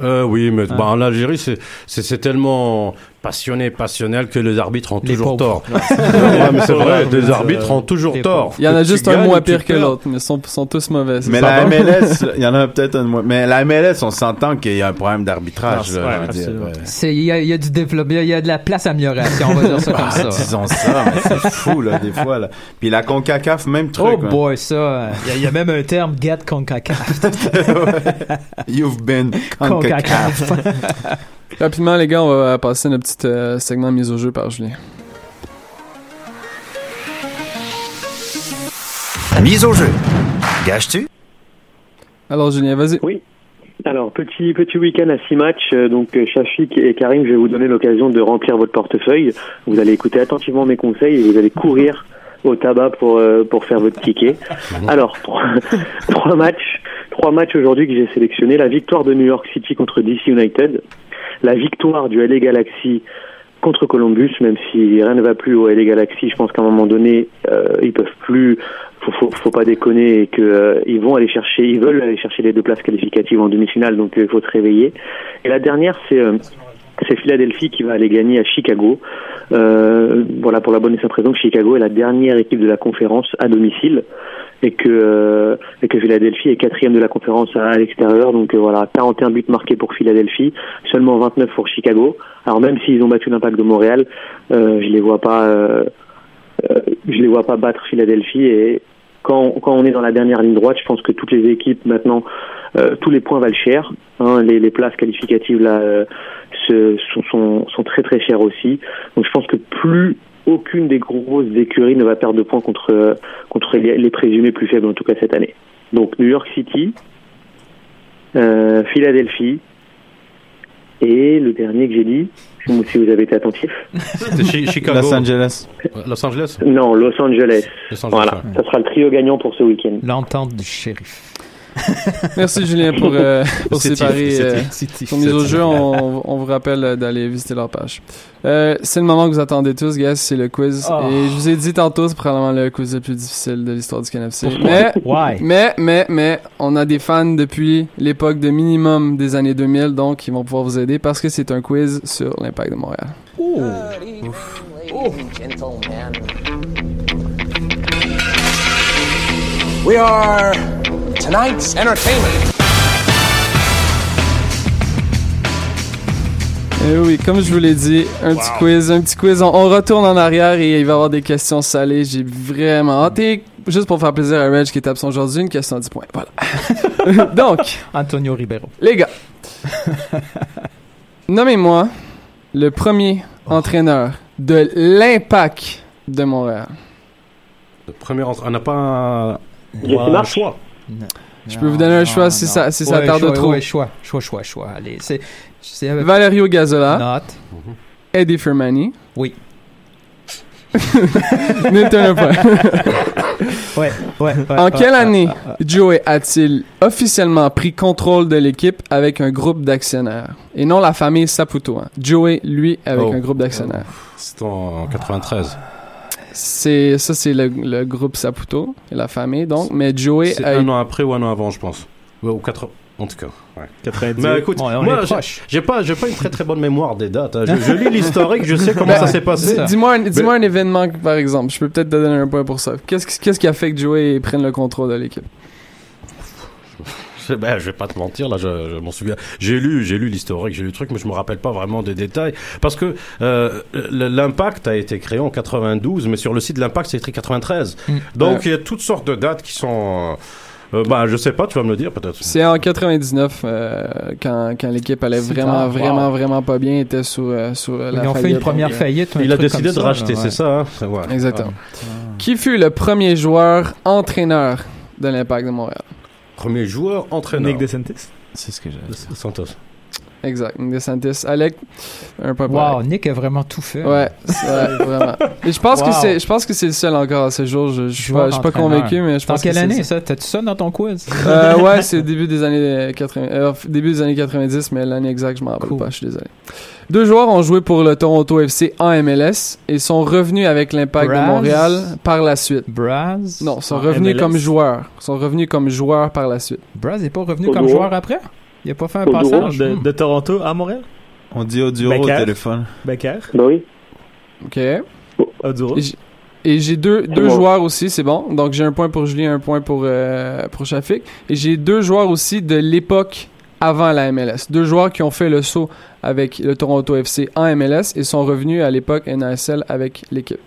Speaker 8: Euh, oui, mais
Speaker 7: Ah.
Speaker 8: bah, en Algérie, c'est tellement passionné, passionnel que les arbitres ont
Speaker 7: Les
Speaker 8: toujours
Speaker 7: pauvres.
Speaker 8: tort. ouais, mais c'est vrai, les
Speaker 2: euh,
Speaker 8: arbitres ont toujours
Speaker 7: les
Speaker 8: tort.
Speaker 2: Il y en a juste un moins pire que l'autre, mais ils sont, sont tous mauvais.
Speaker 9: Mais la MLS, il y en a peut-être un moins. Mais la MLS, on s'entend qu'il y a un problème d'arbitrage,
Speaker 7: c'est, il y a, il y a du développement, il y a de la place à amélioration, on va dire ça comme
Speaker 9: Ah,
Speaker 7: ça.
Speaker 9: disons ça, mais c'est fou, là, des fois, là. Puis la CONCACAF, même
Speaker 7: Oh
Speaker 9: truc. hein.
Speaker 7: boy, ça, euh, il y a- il y, a même un terme, get CONCACAF.
Speaker 9: You've been CONCACAF.
Speaker 2: Rapidement, les gars, on va passer notre petit euh, segment mise au jeu par Julien.
Speaker 12: Mise au jeu. Gages-tu?
Speaker 2: Alors, Julien, vas-y.
Speaker 11: Oui. Alors, petit, petit week-end à six matchs. euh, Donc, euh, Shafik et Karim, je vais vous donner l'occasion de remplir votre portefeuille. Vous allez écouter attentivement mes conseils et vous allez courir au tabac pour, euh, pour faire votre ticket. Alors, trois, trois matchs, trois matchs aujourd'hui que j'ai sélectionnés. La victoire de New York City contre DC United. La victoire du LA Galaxy contre Columbus, même si rien ne va plus au LA Galaxy, je pense qu'à un moment donné, euh, ils peuvent plus, faut, faut, faut pas déconner et que euh, ils vont aller chercher, ils veulent aller chercher les deux places qualificatives en demi-finale, donc euh, il faut se réveiller. Et la dernière, c'est euh, c'est Philadelphie qui va aller gagner à Chicago. Euh, voilà pour la bonne et simple raison que Chicago est la dernière équipe de la conférence à domicile et que euh, et que Philadelphie est quatrième de la conférence à, l'extérieur. Donc euh, voilà, 41 buts marqués pour Philadelphie, seulement 29 pour Chicago. Alors même s'ils ont battu l'impact de Montréal, euh, je les vois pas, euh, euh, je les vois pas battre Philadelphie. Et quand quand on est dans la dernière ligne droite, je pense que toutes les équipes maintenant, tous les points valent cher. Hein, les, les places qualificatives là se- sont, sont sont très très chères aussi. Donc je pense que plus aucune des grosses écuries ne va perdre de points contre euh, contre les, les présumés plus faibles en tout cas cette année. Donc New York City, euh, Philadelphie et le dernier que j'ai dit, je sais pas si vous avez été attentif.
Speaker 8: Chicago.
Speaker 9: Los Angeles.
Speaker 8: Los Angeles?
Speaker 11: Non, Los Angeles.
Speaker 8: Los Angeles,
Speaker 11: Voilà,
Speaker 8: ouais.
Speaker 11: ça sera le trio gagnant pour ce week-end.
Speaker 7: L'entente du shérif.
Speaker 2: Merci, Julien, pour, euh, pour séparer euh, ton mise au jeu. On, on vous rappelle d'aller visiter leur page. Euh, c'est le moment que vous attendez tous, guys, c'est le quiz.
Speaker 7: Oh.
Speaker 2: Et je vous ai dit tantôt, c'est probablement le quiz le plus difficile de l'histoire du KNFC. Mais,
Speaker 7: Why?
Speaker 2: mais, mais, mais, on a des fans depuis l'époque de minimum des années 2000, donc ils vont pouvoir vous aider parce que c'est un quiz sur l'impact de Montréal.
Speaker 12: We are tonight's entertainment.
Speaker 2: Eh oui, comme je vous l'ai dit, un petit quiz, un petit quiz. On, on retourne en arrière et il va y avoir des questions salées. J'ai vraiment hâte. Et juste pour faire plaisir à Reg qui est absent aujourd'hui, une question à 10 points. Voilà. Donc,
Speaker 7: Antonio Ribeiro.
Speaker 2: les gars, nommez-moi le premier entraîneur de l'impact de Montréal.
Speaker 8: Le premier entra- On n'a pas un, un
Speaker 11: Marsh?
Speaker 2: Je peux vous donner un choix si ça, si ça
Speaker 7: Ouais,
Speaker 2: tarde
Speaker 7: choix,
Speaker 2: trop.
Speaker 7: Ouais, choix, choix, choix, choix. Allez, c'est... c'est avec...
Speaker 2: Valerio Gazzola,
Speaker 7: Not.
Speaker 2: Eddie Firmani.
Speaker 7: Oui.
Speaker 2: Un point.
Speaker 7: Ouais, ouais, ouais.
Speaker 2: En
Speaker 7: ouais,
Speaker 2: quelle
Speaker 7: ouais,
Speaker 2: année
Speaker 7: ouais, ouais.
Speaker 2: Joey a-t-il officiellement pris contrôle de l'équipe avec un groupe d'actionnaires? Et non la famille Saputo hein. Joey, lui, avec
Speaker 8: Oh.
Speaker 2: un groupe d'actionnaires.
Speaker 8: C'était en 93.
Speaker 2: C'est ça, c'est le, le groupe Saputo et la famille donc. Mais Joey
Speaker 8: C'est
Speaker 2: a
Speaker 8: un an après ou un an avant, je pense. Ouais, ou quatre... En tout cas, ouais.
Speaker 10: 90.
Speaker 8: Mais écoute,
Speaker 7: Bon,
Speaker 8: moi, j'ai- pas, j'ai pas une très très bonne mémoire des dates. hein. Je, je lis l'historique, je sais comment
Speaker 2: Ben,
Speaker 8: ça s'est passé.
Speaker 2: Dis- Dis-moi un, dis-moi un événement par exemple. Je peux peut-être te donner un point pour ça. Qu'est-ce qu'est-ce qui a fait que Joey prenne le contrôle de l'équipe?
Speaker 8: Je- Ben, je vais pas te mentir, là, je, je m'en souviens. J'ai lu, j'ai lu l'historique, j'ai lu le truc, mais je me rappelle pas vraiment des détails. Parce que euh, l'Impact a été créé en 92, mais sur le site de l'Impact, c'est écrit 93.
Speaker 7: Mm.
Speaker 8: Donc,
Speaker 2: Ouais.
Speaker 8: il y a toutes sortes de dates qui sont... Euh, bah, je sais pas, tu vas me le dire peut-être.
Speaker 2: C'est en 99 euh, quand, quand l'équipe allait vraiment vraiment vraiment pas bien, était sous euh, sous la
Speaker 7: Ils ont fait
Speaker 2: faillite.
Speaker 7: une première
Speaker 2: Donc,
Speaker 7: faillite. un
Speaker 8: Il a décidé de
Speaker 7: ça,
Speaker 8: racheter, c'est ça, hein? Ouais.
Speaker 2: Exactement. Qui fut le premier joueur entraîneur de l'Impact de Montréal?
Speaker 8: Premier joueur, entraîneur.
Speaker 10: Nick DeSantis.
Speaker 9: C'est ce que j'ai.
Speaker 8: Santos.
Speaker 2: Exact. Nick DeSantis. Alec, un pour
Speaker 7: Wow. Nick a vraiment tout fait.
Speaker 2: Ouais, c'est- ouais, vraiment. Et je pense que c'est, je pense que c'est le seul encore à ce jour. Je, je suis
Speaker 7: Joueur
Speaker 2: pas, je suis pas convaincu, mais je
Speaker 7: Dans
Speaker 2: pense
Speaker 7: quelle
Speaker 2: que c'est
Speaker 7: année,
Speaker 2: ça.
Speaker 7: ça? T'as-tu ça dans ton quiz?
Speaker 2: Euh, ouais, c'est début des années 80, euh, début des années 90, mais l'année exacte, je m'en rappelle
Speaker 7: Cool.
Speaker 2: pas, je suis désolé. Deux joueurs ont joué pour le Toronto FC en MLS et sont revenus avec l'Impact de? Montréal par la suite.
Speaker 7: Braz?
Speaker 2: Non, sont
Speaker 10: En
Speaker 2: revenus
Speaker 10: MLS?
Speaker 2: comme joueurs. Sont revenus comme joueurs par la suite.
Speaker 7: Braz n'est pas revenu comme joueur après? Il a pas fait un
Speaker 11: Oduro?
Speaker 7: passage?
Speaker 10: De, de Toronto à Montréal?
Speaker 9: On dit Oduro au
Speaker 10: Becker.
Speaker 9: téléphone.
Speaker 10: Becker.
Speaker 11: Bah oui.
Speaker 2: OK.
Speaker 10: Oduro.
Speaker 2: Et j'ai deux, deux
Speaker 11: bon.
Speaker 2: joueurs aussi, c'est bon. Donc j'ai un point pour Julien, un point pour, euh, pour Shafik. Et j'ai deux joueurs aussi de l'époque avant la MLS. Deux joueurs qui ont fait le saut avec le Toronto FC en MLS et sont revenus à l'époque NASL avec l'équipe.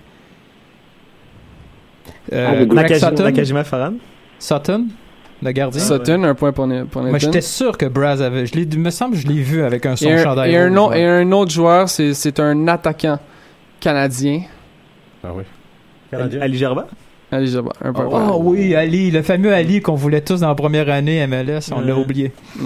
Speaker 7: Euh?
Speaker 10: Nakajima Farhan.
Speaker 7: Sutton? Le gardien?
Speaker 2: Sutton, un point pour, pour
Speaker 7: Moi,
Speaker 2: Nathan.
Speaker 7: j'étais sûr que Braz avait. Je me semble que je l'ai vu avec un son
Speaker 2: Et un,
Speaker 7: chandail.
Speaker 2: et un,
Speaker 7: rouge,
Speaker 2: non-
Speaker 7: ouais.
Speaker 2: et un autre joueur, c'est c'est un attaquant canadien.
Speaker 8: Ah oui.
Speaker 10: Ali Gerba.
Speaker 2: J'ai pas- un point pour
Speaker 7: Oh
Speaker 2: Alain.
Speaker 7: oui, Ali, le fameux Ali qu'on voulait tous dans la première année MLS, on l'a oublié.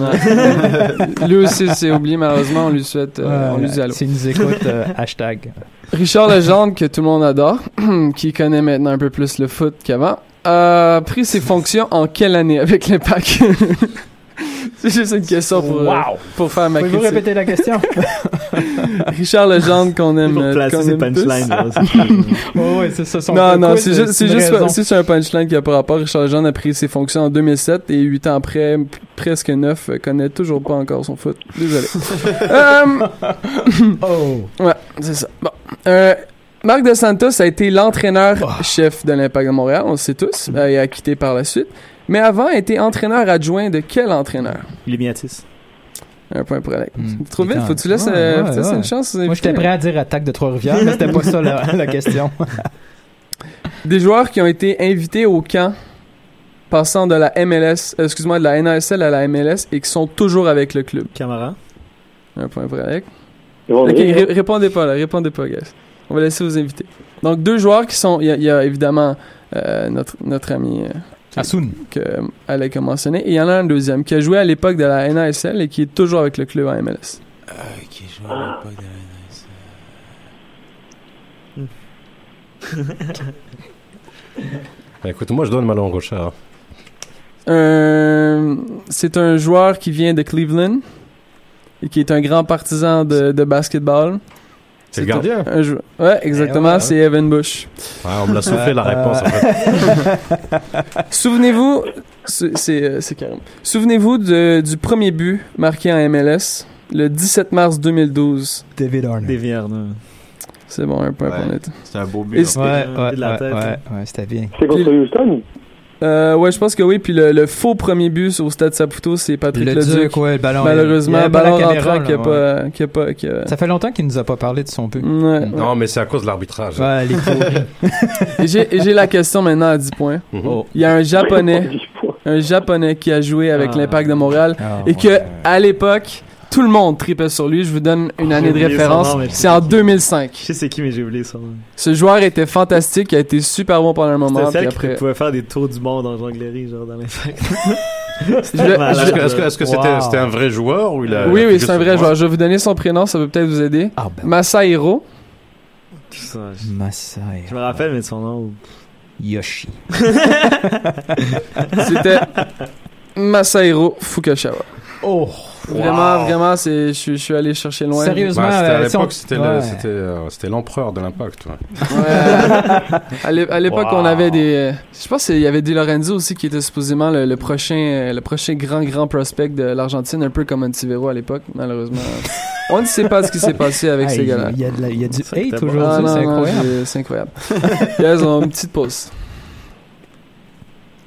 Speaker 2: Lui aussi, c'est oublié, malheureusement. On lui souhaite. euh, on lui dit allô.
Speaker 7: S'il nous écoute, euh, hashtag.
Speaker 2: Richard Legendre, que tout le monde adore, qui connaît maintenant un peu plus le foot qu'avant, a pris ses fonctions en quelle année avec l'Impact C'est juste une question pour, euh,
Speaker 7: Wow.
Speaker 2: pour faire ma
Speaker 7: Pouvez-vous répéter la question?
Speaker 2: Richard Legendre qu'on aime.
Speaker 10: Pour
Speaker 2: euh,
Speaker 10: placer ses punchlines.
Speaker 7: oh, ouais, c'est ça. son
Speaker 2: Non, non, c'est juste, c'est juste, un punchline qui a pas rapport. Richard Legendre a pris ses fonctions en 2007 et 8 ans après, presque 9, euh, connaît toujours pas encore son foot. Désolé. euh,
Speaker 7: Oh.
Speaker 2: Ouais, c'est ça. Bon. Euh, Marc De Santos a été l'entraîneur-chef de l'Impact de Montréal, on le sait tous. Euh, il a quitté par la suite. Mais avant, a été entraîneur adjoint de quel entraîneur?
Speaker 10: Limiatis.
Speaker 2: Un point pour Alex.
Speaker 7: Hmm.
Speaker 2: Trop vite, faut que tu laisses,
Speaker 7: Ouais,
Speaker 2: euh,
Speaker 7: ouais,
Speaker 2: faut que tu laisses
Speaker 7: ouais.
Speaker 2: une chance. aux
Speaker 7: Moi, j'étais prêt à dire attaque de Trois-Rivières, mais c'était pas ça la, la question.
Speaker 2: Des joueurs qui ont été invités au camp passant de la MLS, euh, excuse-moi, de la NASL à la MLS et qui sont toujours avec le club.
Speaker 10: Camara.
Speaker 2: Un point pour Alex. Ré- répondez pas là, répondez pas, guys. On va laisser aux invités. Donc, deux joueurs qui sont. Il y, a- y a évidemment euh, notre, notre ami euh,
Speaker 7: Asun.
Speaker 2: que euh, Alec a mentionné. Et il y en a un deuxième qui a joué à l'époque de la NASL et qui est toujours avec le club en MLS.
Speaker 9: qui joue à l'époque de
Speaker 8: Bah, écoute, moi je donne ma langue au chat. hein.
Speaker 2: Euh, c'est un joueur qui vient de Cleveland et qui est un grand partisan de, de basketball.
Speaker 8: C'est le gardien.
Speaker 2: un jou- Ouais, exactement,
Speaker 7: Eh ouais,
Speaker 2: c'est Evan Bush.
Speaker 8: Ah, on me l'a soufflé la
Speaker 7: Euh,
Speaker 8: réponse en fait.
Speaker 2: Souvenez-vous, c'est c'est, euh, c'est carrément. Souvenez-vous de- du premier but marqué en MLS le 17 mars 2012.
Speaker 7: David Arnold.
Speaker 10: Des Viernes.
Speaker 2: C'est bon, un point pour
Speaker 9: Ouais. C'est un beau but.
Speaker 2: c'est-
Speaker 7: Ouais,
Speaker 10: Euh,
Speaker 7: ouais,
Speaker 10: de la
Speaker 7: ouais,
Speaker 10: tête,
Speaker 7: ouais, ouais, c'était bien.
Speaker 11: C'est contre Houston?
Speaker 2: Euh, ouais, je pense que oui. Puis le, le faux premier but au Stade Saputo, c'est Patrick
Speaker 7: Le
Speaker 2: Leduc.
Speaker 7: Duc, ouais, le ballon.
Speaker 2: Malheureusement,
Speaker 7: il y la
Speaker 2: ballon
Speaker 7: caméra,
Speaker 2: rentrant qui a pas, qui a pas, qui a-
Speaker 7: Ça fait longtemps qu'il nous a pas parlé de son but.
Speaker 2: Ouais.
Speaker 8: Non, mais c'est à cause de l'arbitrage.
Speaker 7: Ouais, les faux.
Speaker 2: Et j'ai la question maintenant à 10 points.
Speaker 8: Mhm.
Speaker 7: Oh.
Speaker 2: Il y a un japonais,
Speaker 11: 10 points.
Speaker 2: un japonais qui a joué avec
Speaker 10: Ah.
Speaker 2: l'Impact de Montréal
Speaker 7: Ah,
Speaker 2: et que
Speaker 7: ouais.
Speaker 2: à l'époque tout le monde tripait sur lui. Je vous donne une année de référence. C'est en
Speaker 10: qui?
Speaker 2: 2005.
Speaker 10: Je sais c'est qui, mais j'ai oublié son nom.
Speaker 2: Ce joueur était fantastique, il a été super bon pendant un moment.
Speaker 10: C'était qui
Speaker 2: après,
Speaker 10: pouvait faire des tours du monde en jonglerie, genre dans
Speaker 2: je-
Speaker 8: Est-ce que c'était
Speaker 7: Wow.
Speaker 8: c'était un vrai joueur ou il a.
Speaker 2: oui, oui, c'est un vrai joueur. Je vais vous donner son prénom, ça peut peut-être vous aider.
Speaker 7: Ah, ben,
Speaker 2: Masahiro.
Speaker 10: Je-
Speaker 7: Masai.
Speaker 10: Je me rappelle, mais de son nom.
Speaker 7: Yoshi.
Speaker 2: C'était Masahiro Fukasawa.
Speaker 7: Oh.
Speaker 2: Vraiment, vraiment, c'est, je, suis- je suis allé chercher loin.
Speaker 7: Sérieusement,
Speaker 8: Bah, c'était à
Speaker 7: euh,
Speaker 8: l'époque, c'était le-
Speaker 7: Ouais.
Speaker 8: c'était, euh, c'était l'empereur de l'impact. ouais.
Speaker 2: Ouais. à l'é- à l'époque,
Speaker 7: Wow.
Speaker 2: on avait des. Je pense qu'il y avait Di Lorenzo aussi qui était supposément le, le prochain, euh, le prochain grand grand prospect de l'Argentine, un peu comme Antivero à l'époque. Malheureusement, on ne sait pas ce qui s'est passé avec
Speaker 7: Hey,
Speaker 2: ces gars-là.
Speaker 7: Il y a, y du hate aujourd'hui,
Speaker 2: Ah,
Speaker 7: c'est incroyable.
Speaker 2: c'est incroyable. Guys, on a une petite pause.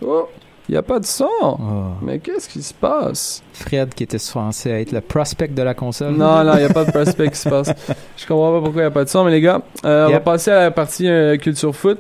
Speaker 2: Oh, il n'y a pas de son.
Speaker 7: Oh.
Speaker 2: Mais qu'est-ce qui se passe?
Speaker 7: Fred qui était censé être le prospect de la console.
Speaker 2: Non, non, il n'y a pas de prospect qui se passe. Je comprends pas pourquoi il n'y a pas de son, mais les gars, euh, on va passer à la partie euh, culture foot.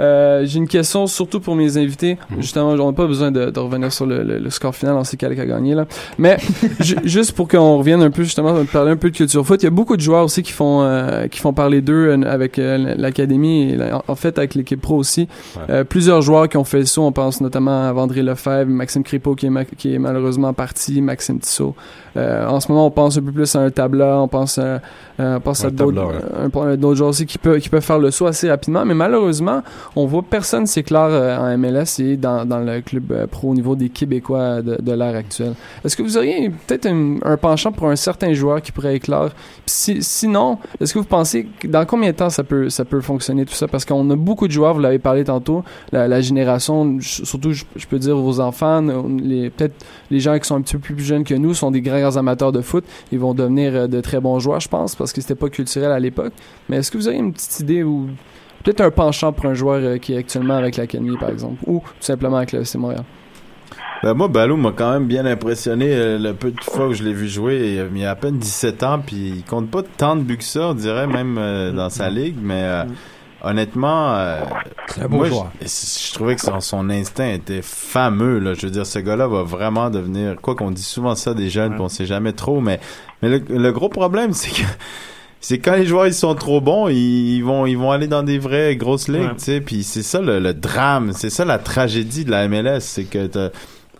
Speaker 2: Euh, J'ai une question surtout pour mes invités. Justement, on n'a pas besoin de, de revenir sur le, le- le score final, on sait qui a gagné là. Mais ju- juste pour qu'on revienne un peu justement, parler un peu de culture foot, il y a beaucoup de joueurs aussi qui font euh, qui font parler d'eux euh, avec euh, l'académie et la- en fait avec l'équipe pro aussi. Euh, plusieurs joueurs qui ont fait le saut, on pense notamment à Vendré Lefebvre, Maxime Crépeau qui est, ma- qui est malheureusement parti, Maxime Tissot. Euh, en ce moment, on pense un peu plus à un tabla, on pense à, euh, on pense
Speaker 8: Un
Speaker 2: à
Speaker 8: ouais.
Speaker 2: d'autres joueurs aussi qui peuvent, qui peuvent faire le saut assez rapidement, mais malheureusement, on voit personne s'éclore euh, en MLS et dans, dans le club euh, pro au niveau des Québécois de, de l'ère actuelle. Est-ce que vous auriez peut-être un, penchant pour un certain joueur qui pourrait éclore? Si, sinon, est-ce que vous pensez que dans combien de temps ça peut, ça peut fonctionner tout ça? Parce qu'on a beaucoup de joueurs, vous l'avez parlé tantôt, la, génération, surtout je, peux dire vos enfants, peut-être les gens qui sont un petit peu plus jeunes que nous sont des grands amateurs de foot, ils vont devenir euh, de très bons joueurs, je pense, parce que c'était pas culturel à l'époque. Mais est-ce que vous avez une petite idée ou peut-être un penchant pour un joueur euh, qui est actuellement avec l'Académie, par exemple, ou tout simplement avec le FC Montréal?
Speaker 9: Ben moi, Balou m'a quand même bien impressionné euh, le peu de fois que je l'ai vu jouer. Il a- Il a à peine 17 ans, puis il compte pas tant de buts que ça, on dirait, même euh, dans sa ligue. Mais euh, honnêtement, euh,
Speaker 13: un beau
Speaker 9: moi,
Speaker 13: joueur.
Speaker 9: Je, je trouvais que son, son instinct était fameux. Là. Je veux dire, ce gars-là va vraiment devenir... Quoi qu'on dit souvent ça des jeunes, puis on sait jamais trop, mais, mais le, le gros problème, c'est que... C'est quand les joueurs ils sont trop bons, ils, ils vont ils vont aller dans des vraies grosses ligues,
Speaker 10: Ouais.
Speaker 9: tu sais. Puis c'est ça le, le drame, c'est ça la tragédie de la MLS, c'est que t'as-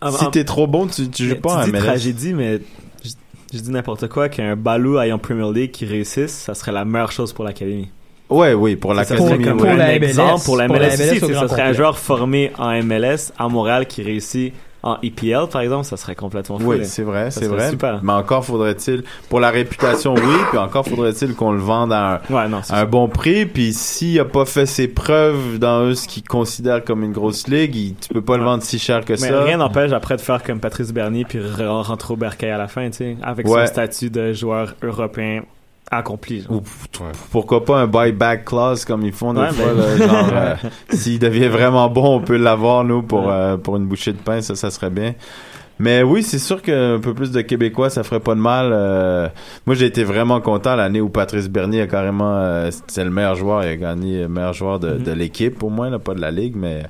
Speaker 10: Ah,
Speaker 9: si
Speaker 10: ah,
Speaker 9: t'es trop bon, tu, tu joues pas en
Speaker 10: tu dis
Speaker 9: MLS.
Speaker 10: tragédie, mais je, je dis n'importe quoi qu'un Balou ayant Premier League qui réussisse, ça serait la meilleure chose pour l'académie.
Speaker 9: Ouais, oui, pour
Speaker 10: Ça
Speaker 9: l'académie.
Speaker 10: serait comme
Speaker 9: oui.
Speaker 10: un exemple pour la
Speaker 13: Pour
Speaker 10: MLS,
Speaker 13: la MLS
Speaker 10: ça serait un joueur formé en MLS à Montréal qui réussit en EPL, par exemple, ça serait complètement fou.
Speaker 9: Oui, c'est vrai, c'est vrai.
Speaker 10: Super.
Speaker 9: Mais encore faudrait-il, pour la réputation, oui, puis encore faudrait-il qu'on le vende à un,
Speaker 10: Ouais, non, c'est
Speaker 9: à un bon prix. Puis s'il a pas fait ses preuves dans eux, ce qu'ils considèrent comme une grosse ligue, il- tu peux pas le vendre si cher que
Speaker 10: Mais
Speaker 9: ça.
Speaker 10: rien n'empêche après de faire comme Patrice Bernier puis re- rentrer au Bercail à la fin, tu sais, avec
Speaker 9: Ouais.
Speaker 10: son statut de joueur européen accompli. genre.
Speaker 9: Ou pourquoi pas un buyback clause comme ils font des
Speaker 10: Ouais,
Speaker 9: fois, là, genre, euh, s'il devient vraiment bon, on peut l'avoir, nous, pour, euh, pour une bouchée de pain, ça, ça serait bien. Mais oui, c'est sûr qu'un peu plus de Québécois, ça ferait pas de mal. Euh, moi, j'ai été vraiment content l'année où Patrice Bernier a carrément... euh, c'est le meilleur joueur, il a gagné le meilleur joueur de,
Speaker 10: Mhm.
Speaker 9: de l'équipe, au moins, là, pas de la Ligue, mais...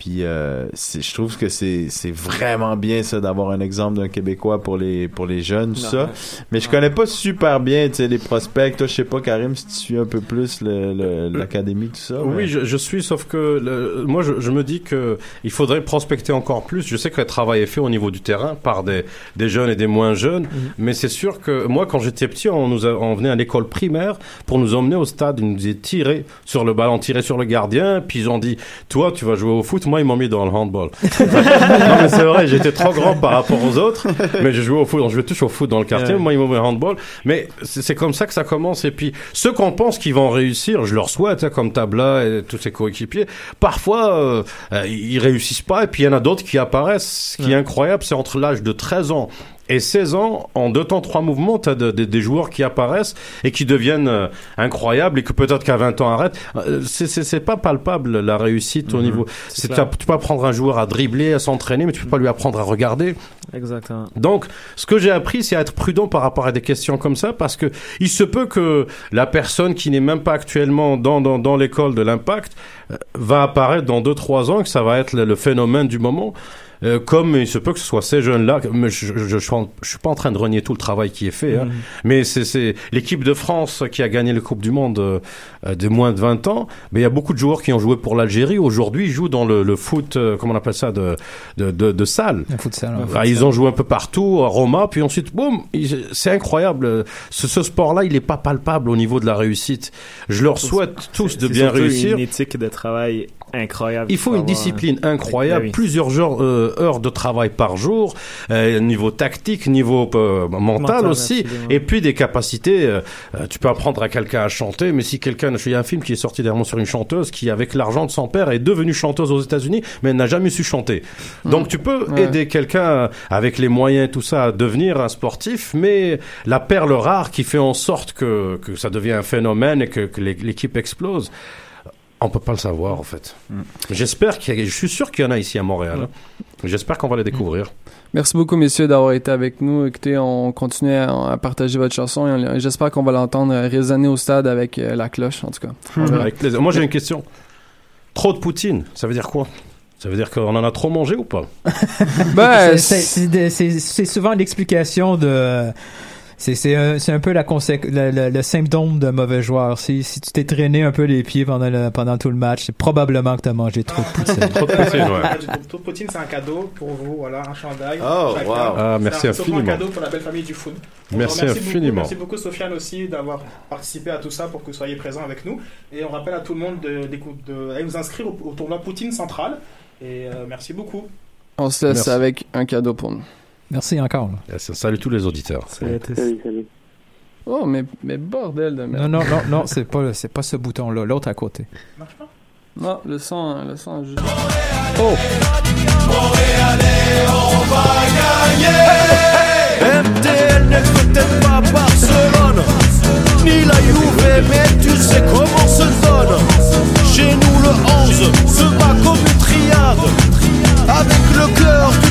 Speaker 9: Puis euh, c'est- je trouve que c'est c'est vraiment bien ça d'avoir un exemple d'un Québécois pour les pour les jeunes tout
Speaker 10: Non,
Speaker 9: ça. Mais je connais pas super bien tu sais les prospects. Toi je sais pas Karim si tu suis un peu plus le- le- l'académie tout ça.
Speaker 8: Oui,
Speaker 9: mais-
Speaker 8: je, je suis, sauf que le- moi, je, je me dis que il faudrait prospecter encore plus. Je sais que le travail est fait au niveau du terrain par des, des jeunes et des moins jeunes, mais c'est sûr que moi, quand j'étais petit, on nous a- on venait à l'école primaire pour nous emmener au stade. Ils nous disaient tirer sur le ballon, tirer sur le gardien, puis ils ont dit toi, tu vas jouer au foot. Moi, ils m'ont mis dans le handball. non, mais c'est vrai, j'étais trop grand par rapport aux autres, mais je jouais au foot. On jouait tous au foot dans le quartier.
Speaker 10: Ouais.
Speaker 8: Moi, ils m'ont mis au handball. Mais c'est comme ça que ça commence. Et puis, ceux qu'on pense qu'ils vont réussir, je leur souhaite, hein, comme Tabla et tous ses coéquipiers, parfois, euh, euh, ils réussissent pas. Et puis, il y en a d'autres qui apparaissent. Ce qui est incroyable, c'est entre l'âge de 13 ans et 16 ans, en deux temps, trois mouvements, t'as de- de- des joueurs qui apparaissent et qui deviennent euh, incroyables et que peut-être qu'à 20 ans arrêtent. Euh, c'est- pas palpable la réussite au
Speaker 10: Mhm.
Speaker 8: niveau. Tu peux apprendre un joueur à dribbler, à s'entraîner, mais tu peux pas lui apprendre à regarder.
Speaker 10: Exactement.
Speaker 8: Donc, ce que j'ai appris, c'est à être prudent par rapport à des questions comme ça, parce que il se peut que la personne qui n'est même pas actuellement dans, dans, dans l'école de l'impact euh, va apparaître dans deux trois ans, que ça va être le, le phénomène du moment. Euh, comme il se peut que ce soit ces jeunes-là, je, je, je, je suis pas en train de renier tout le travail qui est fait, hein,
Speaker 10: Mhm.
Speaker 8: mais c'est l'équipe de France qui a gagné la Coupe du Monde euh, euh, de moins de 20 ans. Mais il y a beaucoup de joueurs qui ont joué pour l'Algérie. Aujourd'hui, ils jouent dans le, le foot, euh, comment on appelle ça, de, de, de, de salle.
Speaker 13: Un futsal, ouais.
Speaker 8: Enfin, ils ont joué un peu partout, à Roma, puis ensuite, boum, c'est incroyable. Ce, ce sport-là, il n'est pas palpable au niveau de la réussite. Je leur souhaite tous de bien réussir.
Speaker 10: une éthique de travail incroyable.
Speaker 8: Il faut une discipline incroyable,
Speaker 10: Ben oui.
Speaker 8: plusieurs heures, euh, heures de travail par jour, euh, niveau tactique, niveau euh, mental,
Speaker 10: Mental,
Speaker 8: aussi,
Speaker 10: absolument.
Speaker 8: et puis des capacités. euh, euh, tu peux apprendre à quelqu'un à chanter, mais si quelqu'un, il y a un film qui est sorti dernièrement sur une chanteuse qui, avec l'argent de son père, est devenue chanteuse aux États-Unis, mais elle n'a jamais su chanter. Donc tu peux
Speaker 2: Ouais.
Speaker 8: aider quelqu'un avec les moyens et tout ça à devenir un sportif, mais la perle rare qui fait en sorte que, que ça devient un phénomène et que, que l'é- l'équipe explose. On peut pas le savoir en fait. J'espère qu'il y a, je suis sûr qu'il y en a ici à Montréal. hein. J'espère qu'on va les découvrir.
Speaker 2: Merci beaucoup, messieurs, d'avoir été avec nous. Écoutez, on continue à, à partager votre chanson et on- j'espère qu'on va l'entendre résonner au stade avec euh, la cloche, en tout cas. Verra.
Speaker 8: Avec plaisir. Moi j'ai une question. Trop de poutine, ça veut dire quoi? Ça veut dire qu'on en a trop mangé ou pas?
Speaker 2: Ben,
Speaker 7: C'est- c'est- c'est de- c'est c'est souvent l'explication de. C'est c'est un, c'est un peu la consé- le, le- le symptôme d'un mauvais joueur. Si, si tu t'es traîné un peu les pieds pendant, le, pendant tout le match, c'est probablement que tu as mangé trop de poutine.
Speaker 8: Trop de poutine, ouais.
Speaker 4: Coup, Tout poutine, c'est un cadeau pour vous, voilà, un chandail.
Speaker 9: Oh, wow.
Speaker 8: Ah,
Speaker 4: C'est
Speaker 8: merci
Speaker 4: un-
Speaker 8: infiniment.
Speaker 4: un cadeau pour la belle famille du foot. On
Speaker 8: Merci infiniment.
Speaker 4: Beaucoup, merci beaucoup, Sofiane, aussi, d'avoir participé à tout ça pour que vous soyez présents avec nous. Et on rappelle à tout le monde de- d'écou- de- d'aller vous inscrire au, au tournoi Poutine Central. Et euh, merci beaucoup.
Speaker 2: On se laisse
Speaker 8: Merci.
Speaker 2: avec un cadeau pour nous.
Speaker 7: Merci encore.
Speaker 8: Merci. Salut tous les auditeurs.
Speaker 11: Salut. Salut, salut.
Speaker 2: Oh, mais, mais bordel de merde.
Speaker 7: Non, non, non, non c'est pas, pas ce bouton-là, l'autre à côté. Marche pas?
Speaker 2: Non, le son, le son juste.
Speaker 8: Oh!
Speaker 5: Montréalais,
Speaker 6: on va gagner! MTL ne coûtait pas Barcelone, ni la Juve, mais tu sais comment se donne. Chez nous, le 11 se bat comme une triade. Avec le cœur, tu